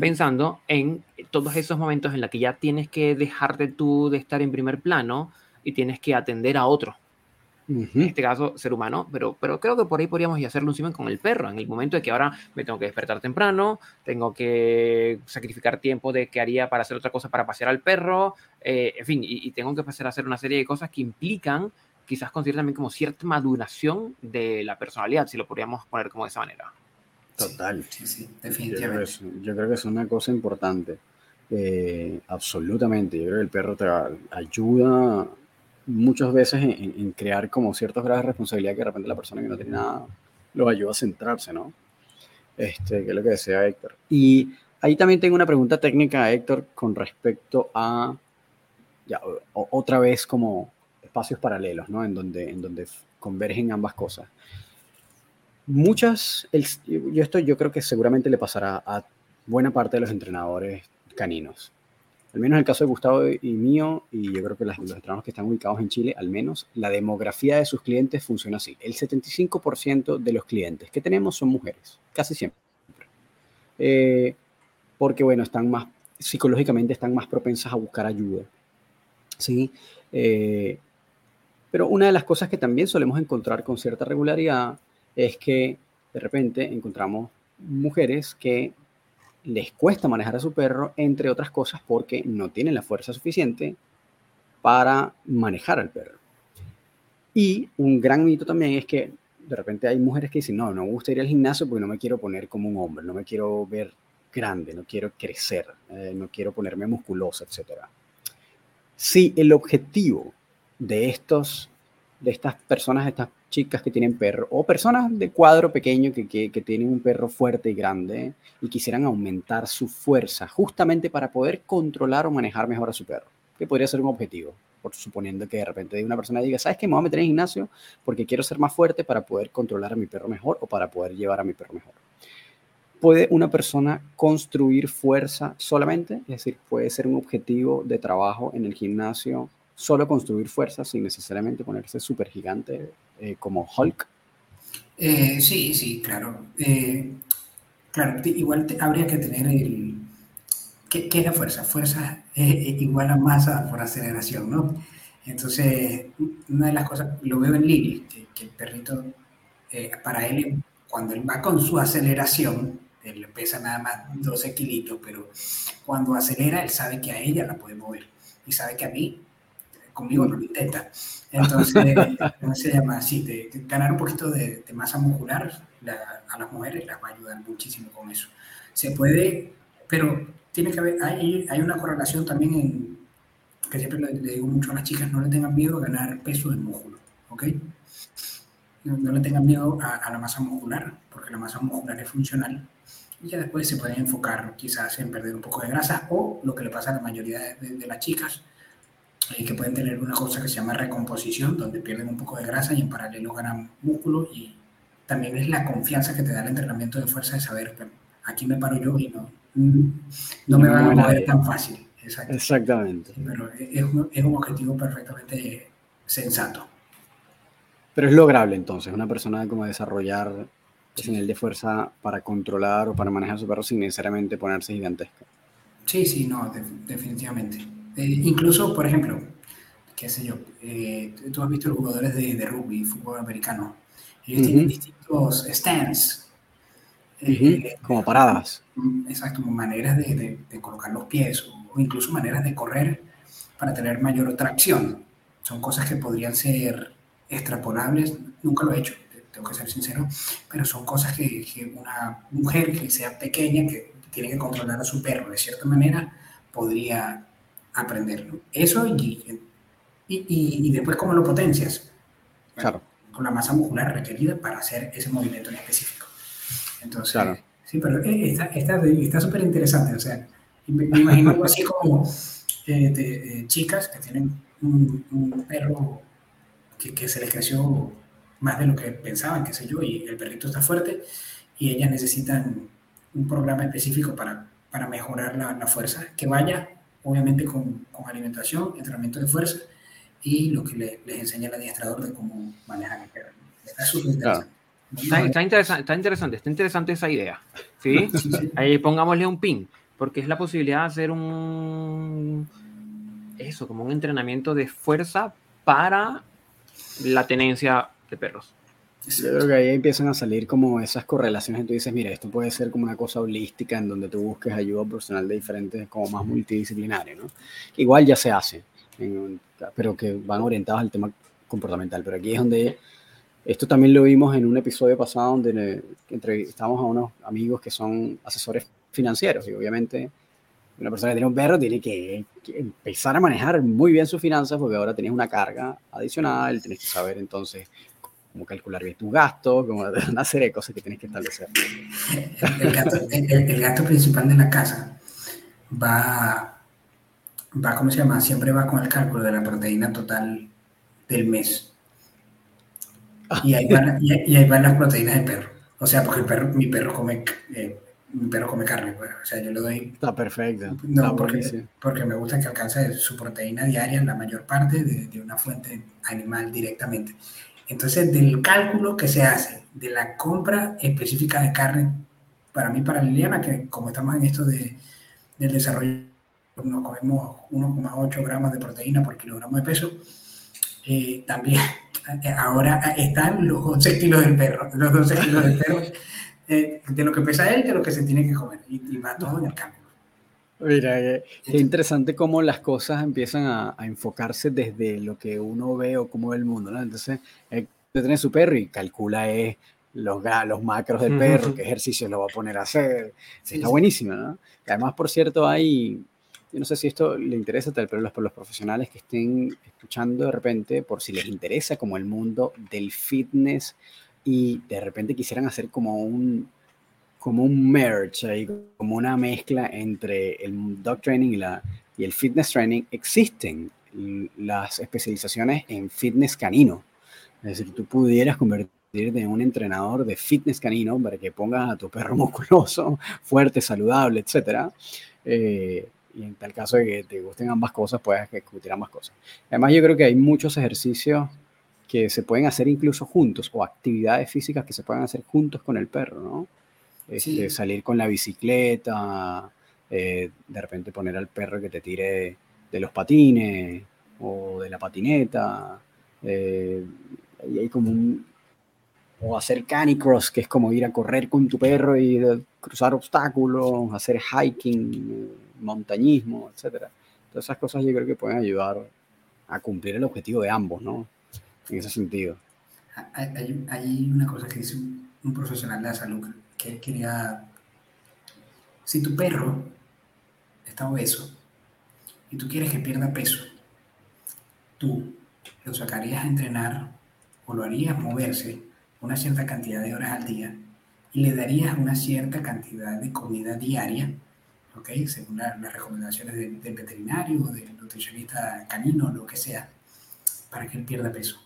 Pensando en todos esos momentos en los que ya tienes que dejarte tú de estar en primer plano y tienes que atender a otro en este caso ser humano, pero, pero creo que por ahí podríamos hacerlo un simen con el perro, en el momento de que ahora me tengo que despertar temprano, tengo que sacrificar tiempo de que haría para hacer otra cosa para pasear al perro, eh, en fin, y, tengo que empezar a hacer una serie de cosas que implican quizás considerar también como cierta maduración de la personalidad, si lo podríamos poner como de esa manera.
Total. Sí, sí, definitivamente. Yo creo que es, una cosa importante. Eh, absolutamente. Yo creo que el perro te ayuda muchas veces en, crear como ciertos grados de responsabilidad que de repente la persona que no tiene nada lo ayuda a centrarse, ¿no? Este, que es lo que decía Héctor. Y ahí también tengo una pregunta técnica Héctor con respecto a, ya, otra vez como espacios paralelos, ¿no? En donde, en donde convergen ambas cosas. Muchas, yo esto yo creo que seguramente le pasará a buena parte de los entrenadores caninos al menos en el caso de Gustavo y mío, y yo creo que los entrenadores que están ubicados en Chile, al menos, la demografía de sus clientes funciona así. El 75% de los clientes que tenemos son mujeres, casi siempre. Eh, porque, bueno, están más, psicológicamente están más propensas a buscar ayuda. ¿sí? Eh, pero una de las cosas que también solemos encontrar con cierta regularidad es que de repente encontramos mujeres que les cuesta manejar a su perro, entre otras cosas porque no tienen la fuerza suficiente para manejar al perro. Y un gran mito también es que de repente hay mujeres que dicen, no, no me gusta ir al gimnasio porque no me quiero poner como un hombre, no me quiero ver grande, no quiero crecer, eh, no quiero ponerme musculosa, etc. Si el objetivo de, estos, de estas personas, estas chicas que tienen perro o personas de cuadro pequeño que, que, tienen un perro fuerte y grande y quisieran aumentar su fuerza justamente para poder controlar o manejar mejor a su perro. que podría ser un objetivo. Por suponiendo que de repente una persona diga, ¿sabes qué? Me voy a meter en gimnasio porque quiero ser más fuerte para poder controlar a mi perro mejor o para poder llevar a mi perro mejor. ¿Puede una persona construir fuerza solamente? Es decir, puede ser un objetivo de trabajo en el gimnasio solo construir fuerza sin necesariamente ponerse súper gigante eh, como Hulk.
Eh, sí, sí, claro. Eh, claro, igual habría que tener el... ¿Qué, es la fuerza? Fuerza igual a masa por aceleración, ¿no? Entonces, una de las cosas, lo veo en Lili, que, el perrito, para él, cuando él va con su aceleración, él pesa nada más 12 kilitos, pero cuando acelera, él sabe que a ella la puede mover y sabe que a mí, conmigo no lo intenta. Entonces, ¿cómo se llama? Sí, de, ganar un poquito de, masa muscular a las mujeres las va a ayudar muchísimo con eso. Se puede, pero tiene que haber, hay, hay una correlación también en, que siempre le, digo mucho a las chicas, no le tengan miedo a ganar peso del músculo, ¿ok? No, le tengan miedo a, la masa muscular, porque la masa muscular es funcional. Y ya después se pueden enfocar quizás en perder un poco de grasa o lo que le pasa a la mayoría de, las chicas, eh, que pueden tener una cosa que se llama recomposición, donde pierden un poco de grasa y en paralelo ganan músculo. Y también es la confianza que te da el entrenamiento de fuerza de saber, que aquí me paro yo y no, no me van a mover tan fácil.
Exactamente.
pero es un, es un objetivo perfectamente sensato.
Pero es lograble entonces, una persona como desarrollar ese nivel de fuerza para controlar o para manejar su perro sin necesariamente ponerse gigantesca.
Sí, sí, no, definitivamente. Eh, incluso, por ejemplo, qué sé yo, eh, tú has visto los jugadores de, de rugby, fútbol americano, ellos tienen distintos stands.
Eh, como paradas.
Exacto, maneras de, de, colocar los pies o, o incluso maneras de correr para tener mayor tracción. Son cosas que podrían ser extrapolables, nunca lo he hecho, tengo que ser sincero, pero son cosas que, una mujer que sea pequeña, que tiene que controlar a su perro de cierta manera, podría aprenderlo. Eso y, y, después cómo lo potencias.
claro.
Con la masa muscular requerida para hacer ese movimiento en específico. Entonces, sí, pero está súper interesante. O sea, me, imagino algo así como eh, de, eh, chicas que tienen un, un perro que, se les creció más de lo que pensaban, qué sé yo, y el perrito está fuerte y ellas necesitan un programa específico para, para mejorar la, fuerza, que vaya obviamente con, con, alimentación, entrenamiento de fuerza y lo que le, les enseña el adiestrador de cómo manejar el perro. Está súper interesante.
Está, interesante, está interesante, está interesante esa idea. ¿sí? Ahí pongámosle un pin, porque es la posibilidad de hacer un eso, como un entrenamiento de fuerza para la tenencia de perros.
Yo creo que ahí empiezan a salir como esas correlaciones. Tú dices, mira, esto puede ser como una cosa holística en donde tú busques ayuda profesional de diferentes, como más multidisciplinario, ¿no? Igual ya se hace, pero que van orientados al tema comportamental. Pero aquí es donde, esto también lo vimos en un episodio pasado donde entrevistamos a unos amigos que son asesores financieros y obviamente una persona que tiene un perro tiene que, empezar a manejar muy bien sus finanzas porque ahora tienes una carga adicional, tienes que saber entonces cómo calcular bien tus gastos, como *laughs* una serie de cosas que tienes que establecer.
El gasto, principal de la casa va, va, ¿cómo se llama? Siempre va con el cálculo de la proteína total del mes. Y ahí van, y, ahí van las proteínas del perro. O sea, porque el perro, mi perro come eh, pero come carne, pues. O sea, yo le doy.
Está perfecto.
No, porque, porque, me gusta que alcance su proteína diaria la mayor parte de, de, una fuente animal directamente. Entonces, del cálculo que se hace de la compra específica de carne, para mí, para Liliana, que como estamos en esto de, del desarrollo, nos comemos 1,8 gramos de proteína por kilogramo de peso, eh, también ahora están los 11 kilos del perro, los 12 kilos del perro eh, de lo que pesa él, de lo que se tiene que comer. Y, va todo en el cálculo.
Mira, qué, interesante cómo las cosas empiezan a, enfocarse desde lo que uno ve o cómo ve el mundo, ¿no? Entonces, él tiene su perro y calcula es los, los macros del perro, qué ejercicio lo va a poner a hacer. Está buenísimo, ¿no? Y además, por cierto, hay, yo no sé si esto le interesa tal, pero los, los profesionales que estén escuchando de repente, por si les interesa como el mundo del fitness y de repente quisieran hacer como un, como un merge, ahí, como una mezcla entre el dog training y la, y el fitness training, existen las especializaciones en fitness canino. Es decir, tú pudieras convertirte en un entrenador de fitness canino para que pongas a tu perro *laughs* musculoso, fuerte, saludable, etc. Eh, y en tal caso de que te gusten ambas cosas, puedes ejecutar ambas cosas. Además, yo creo que hay muchos ejercicios que se pueden hacer incluso juntos o actividades físicas que se pueden hacer juntos con el perro, ¿no? Este, Salir con la bicicleta, eh, de repente poner al perro que te tire de los patines o de la patineta. Eh, y hay como un, o hacer canicross, que es como ir a correr con tu perro y cruzar obstáculos, hacer hiking, montañismo, etc. Todas esas cosas yo creo que pueden ayudar a cumplir el objetivo de ambos, ¿no? En ese sentido.
Hay, hay una cosa que dice un, profesional de la salud, que quería, si tu perro está obeso y tú quieres que pierda peso, tú lo sacarías a entrenar o lo harías moverse una cierta cantidad de horas al día y le darías una cierta cantidad de comida diaria, ¿ok? Según las recomendaciones del, veterinario o del nutricionista canino, lo que sea, para que él pierda peso.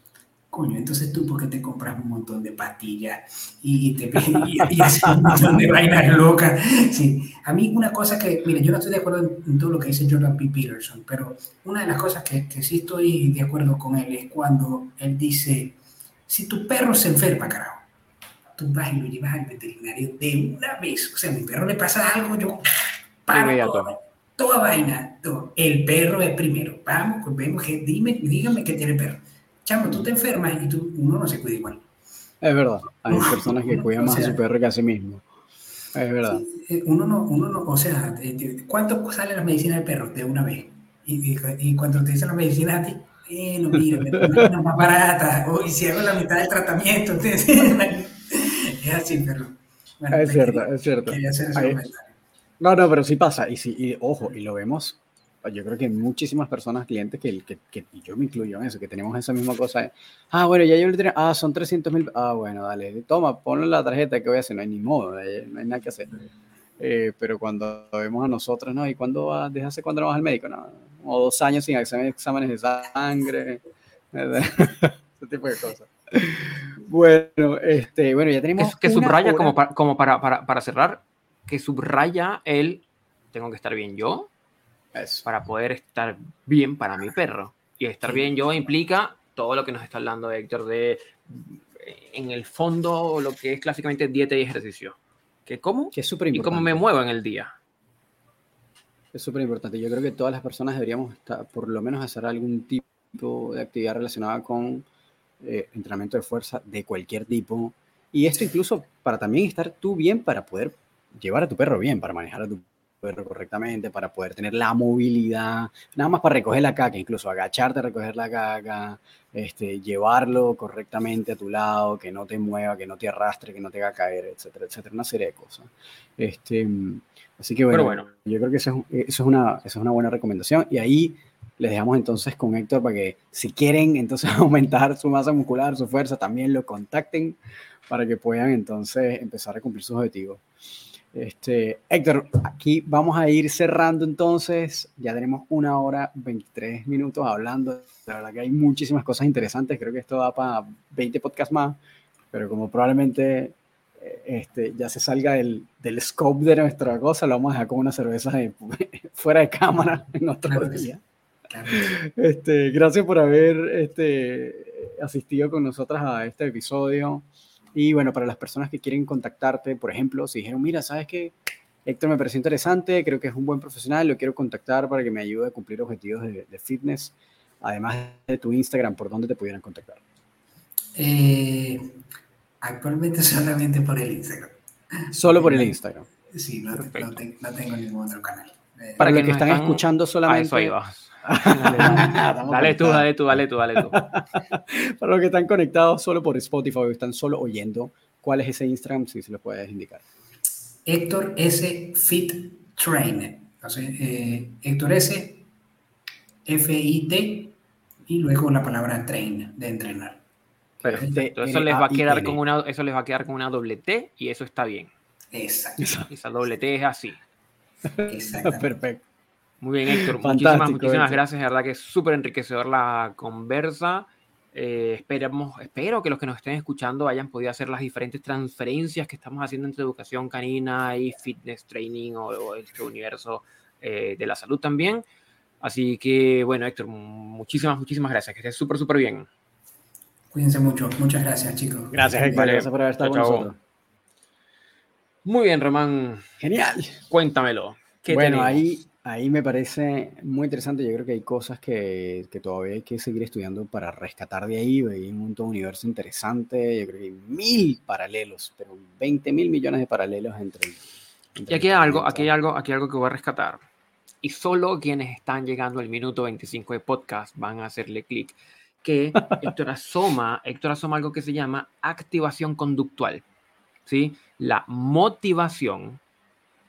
Coño, entonces tú, ¿por qué te compras un montón de pastillas y, te, *laughs* y, haces un montón de vainas locas? Sí, a mí una cosa que, mire, yo no estoy de acuerdo en, todo lo que dice Jordan P. Peterson, pero una de las cosas que, que sí estoy de acuerdo con él es cuando él dice, si tu perro se enferma, carajo, tú vas y lo llevas al veterinario de una vez. O sea, a mi perro le pasa algo, yo paro toda, toda vaina. Todo. El perro es primero. Vamos, pues vemos que dime, dígame que tiene perro. Chamo, tú te enfermas y tú, uno no se cuida igual.
Es verdad, hay personas que cuidan más a su perro que a sí mismo. Es verdad.
Eh, uno no, uno no, o sea, ¿cuánto sale la medicina del perro de una vez? Y, y, y cuando te dicen la medicina a ti, bueno, mira, me una más barata, o hago la mitad del tratamiento, entonces, *laughs* es así, pero...
Bueno, es cierto, es cierto. no, no, pero sí pasa, y, sí, y ojo, y lo vemos, yo creo que muchísimas personas, clientes, que, que, que yo me incluyo en eso, que tenemos esa misma cosa, ah, bueno, ya yo le tengo, ah, son 300 mil, ah, bueno, dale, toma, ponle la tarjeta que voy a hacer, no hay ni modo, no hay, nada que hacer. Eh, pero cuando vemos a nosotros, ¿no? ¿Y cuándo va, desde hace cuándo no vas al médico? No, o dos años sin exámenes de sangre, *laughs* *laughs* ese tipo de cosas. Bueno, este, bueno, ya tenemos.
Que, subraya, como, para, como para, para, para, cerrar, que subraya el tengo que estar bien yo para poder estar bien para mi perro. Y estar bien yo implica todo lo que nos está hablando Héctor de, en el fondo, lo que es clásicamente dieta y ejercicio. Que cómo que es y cómo me muevo en el día.
Es súper importante. Yo creo que todas las personas deberíamos estar, por lo menos hacer algún tipo de actividad relacionada con eh, entrenamiento de fuerza de cualquier tipo. Y esto incluso para también estar tú bien para poder llevar a tu perro bien, para manejar a tu correctamente, para poder tener la movilidad, nada más para recoger la caca, incluso agacharte recoger la caca, este, llevarlo correctamente a tu lado, que no te mueva, que no te arrastre, que no te haga caer, etcétera, etcétera, una serie de cosas. Este, Así que bueno, yo creo que eso es, una, es una buena recomendación. Y ahí les dejamos entonces con Héctor para que si quieren entonces *laughs* aumentar su masa muscular, su fuerza, también lo contacten para que puedan entonces empezar a cumplir sus objetivos. Este, Héctor, aquí vamos a ir cerrando entonces. Ya tenemos una hora 23 minutos hablando. La verdad que hay muchísimas cosas interesantes. Creo que esto da para 20 podcasts más, pero como probablemente este, ya se salga del, del, scope de nuestra cosa, lo vamos a dejar con una cerveza *laughs* fuera de cámara en otro día. Este, gracias por haber este, asistido con nosotros a este episodio. Y bueno, para las personas que quieren contactarte, por ejemplo, si dijeron, mira, ¿sabes qué? Héctor me parece interesante, creo que es un buen profesional, lo quiero contactar para que me ayude a cumplir objetivos de, de fitness, además de tu Instagram, ¿por dónde te pudieran contactar?
Eh, Actualmente solamente por el Instagram.
Solo por el Instagram.
Sí, no, tengo ningún otro canal.
Eh, Para los que están, escuchando solamente. *laughs*
Dale, tú, dale tú, dale tú, dale *laughs* tú.
Para los que están conectados solo por Spotify o están solo oyendo, ¿cuál es ese Instagram? Si se lo puedes indicar.
Héctor S. Fit Train. Entonces, eh, Héctor S. F-I-T y luego la palabra train, de entrenar.
Perfecto. Eso les va a quedar con una, eso les va a quedar con una doble T y eso está bien.
Exacto.
Esa doble T es así. *laughs*
Perfecto.
Muy bien, Héctor. muchísimas, muchísimas gracias. De verdad que es súper enriquecedor la conversa. Eh, esperamos, espero que los que nos estén escuchando hayan podido hacer las diferentes transferencias que estamos haciendo entre educación canina y fitness training o, este universo eh, de la salud también. Así que, bueno, Héctor, muchísimas, muchísimas gracias. Que estés súper, súper bien.
Cuídense mucho. Muchas gracias, chicos.
Gracias, Héctor. Gracias por haber estado con nosotros.
Muy bien, Román.
Genial.
Cuéntamelo.
bueno, ahí Ahí me parece muy interesante. Yo creo que hay cosas que, que, todavía hay que seguir estudiando para rescatar de ahí. Hay un universo interesante. Yo creo que hay mil paralelos, pero 20 mil millones de paralelos entre.
y aquí hay algo, aquí hay algo, aquí hay algo que voy a rescatar. Y solo quienes están llegando al minuto 25 de podcast van a hacerle clic. Que Héctor asoma, Héctor asoma algo que se llama activación conductual. ¿sí? La motivación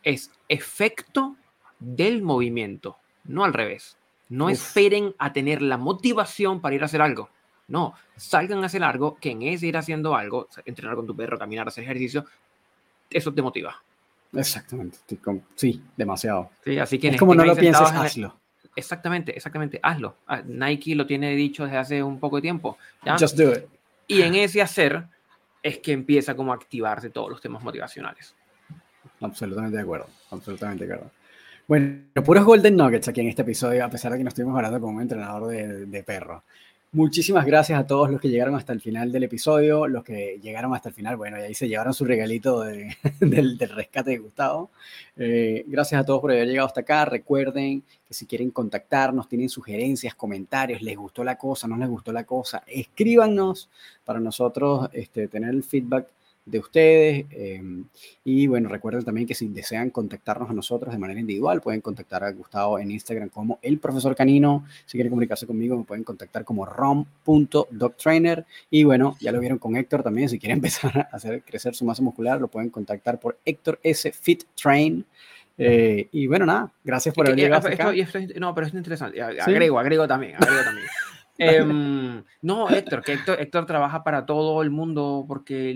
es efecto del movimiento, no al revés. No esperen a tener la motivación para ir a hacer algo. No, salgan a hacer algo, que en ese ir haciendo algo, entrenar con tu perro, caminar, hacer ejercicio, eso te motiva.
Exactamente, sí, demasiado.
Sí, así que
es como no lo pienses, hazlo.
Exactamente, exactamente, hazlo. Ah, Nike lo tiene dicho desde hace un poco de tiempo. ¿ya?
Just do it.
Y en ese hacer es que empieza como a activarse todos los temas motivacionales.
Absolutamente de acuerdo, absolutamente de acuerdo. Bueno, puros Golden Nuggets aquí en este episodio, a pesar de que nos estuvimos hablando con un entrenador de, de perro. Muchísimas gracias a todos los que llegaron hasta el final del episodio, los que llegaron hasta el final, bueno, y ahí se llevaron su regalito de, *laughs* del, del, rescate de Gustavo. Eh, gracias a todos por haber llegado hasta acá. Recuerden que si quieren contactarnos, tienen sugerencias, comentarios, les gustó la cosa, no les gustó la cosa, escríbanos para nosotros este, tener el feedback de ustedes. Em, y bueno, recuerden también que si desean contactarnos a nosotros de manera individual, pueden contactar a Gustavo en Instagram como el profesor canino. Si quieren comunicarse conmigo, me pueden contactar como rom.dogtrainer. Y bueno, ya lo vieron con Héctor también. Si quieren *laughs* empezar a hacer crecer su masa muscular, lo pueden contactar por Héctor S. Fit Train. Eh, y bueno, nada, gracias por haber llegado.
no, pero es interesante. Agrego, agrego también, agrego también. *laughs* Em, no, Héctor, que Héctor, trabaja para todo el mundo porque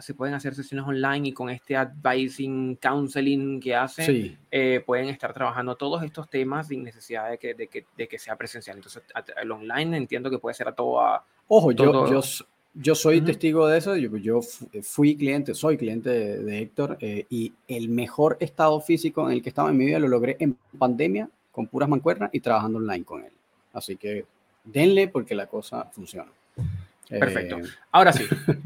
se pueden hacer sesiones online y con este advising, counseling que hace, eh, pueden estar trabajando todos estos temas sin necesidad de que, de que, de que sea presencial. Entonces, el online entiendo que puede ser a todo. A,
Ojo, yo, yo, yo soy testigo de eso. Yo, yo, fui cliente, soy cliente de, Héctor eh, y el mejor estado físico en el que estaba en mi vida lo logré en pandemia con puras mancuernas y trabajando online con él. Así que denle porque la cosa funciona.
Perfecto. Eh, Ahora sí.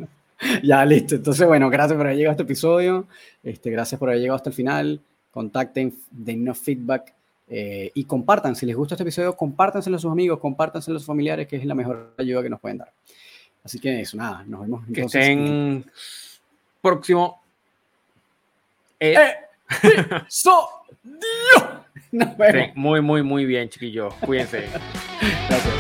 *laughs*
ya, listo. Entonces, bueno, gracias por haber llegado a este episodio. Este, gracias por haber llegado hasta el final. Contacten, dennos feedback eh, y compartan. Si les gusta este episodio, compártanselo a sus amigos, compártanselo a sus familiares, que es la mejor ayuda que nos pueden dar. Así que eso, nada, nos vemos.
Que estén próximo.
Eh. so, Dios. *laughs*
muy, muy, muy bien, chiquillos. Cuídense. Gracias.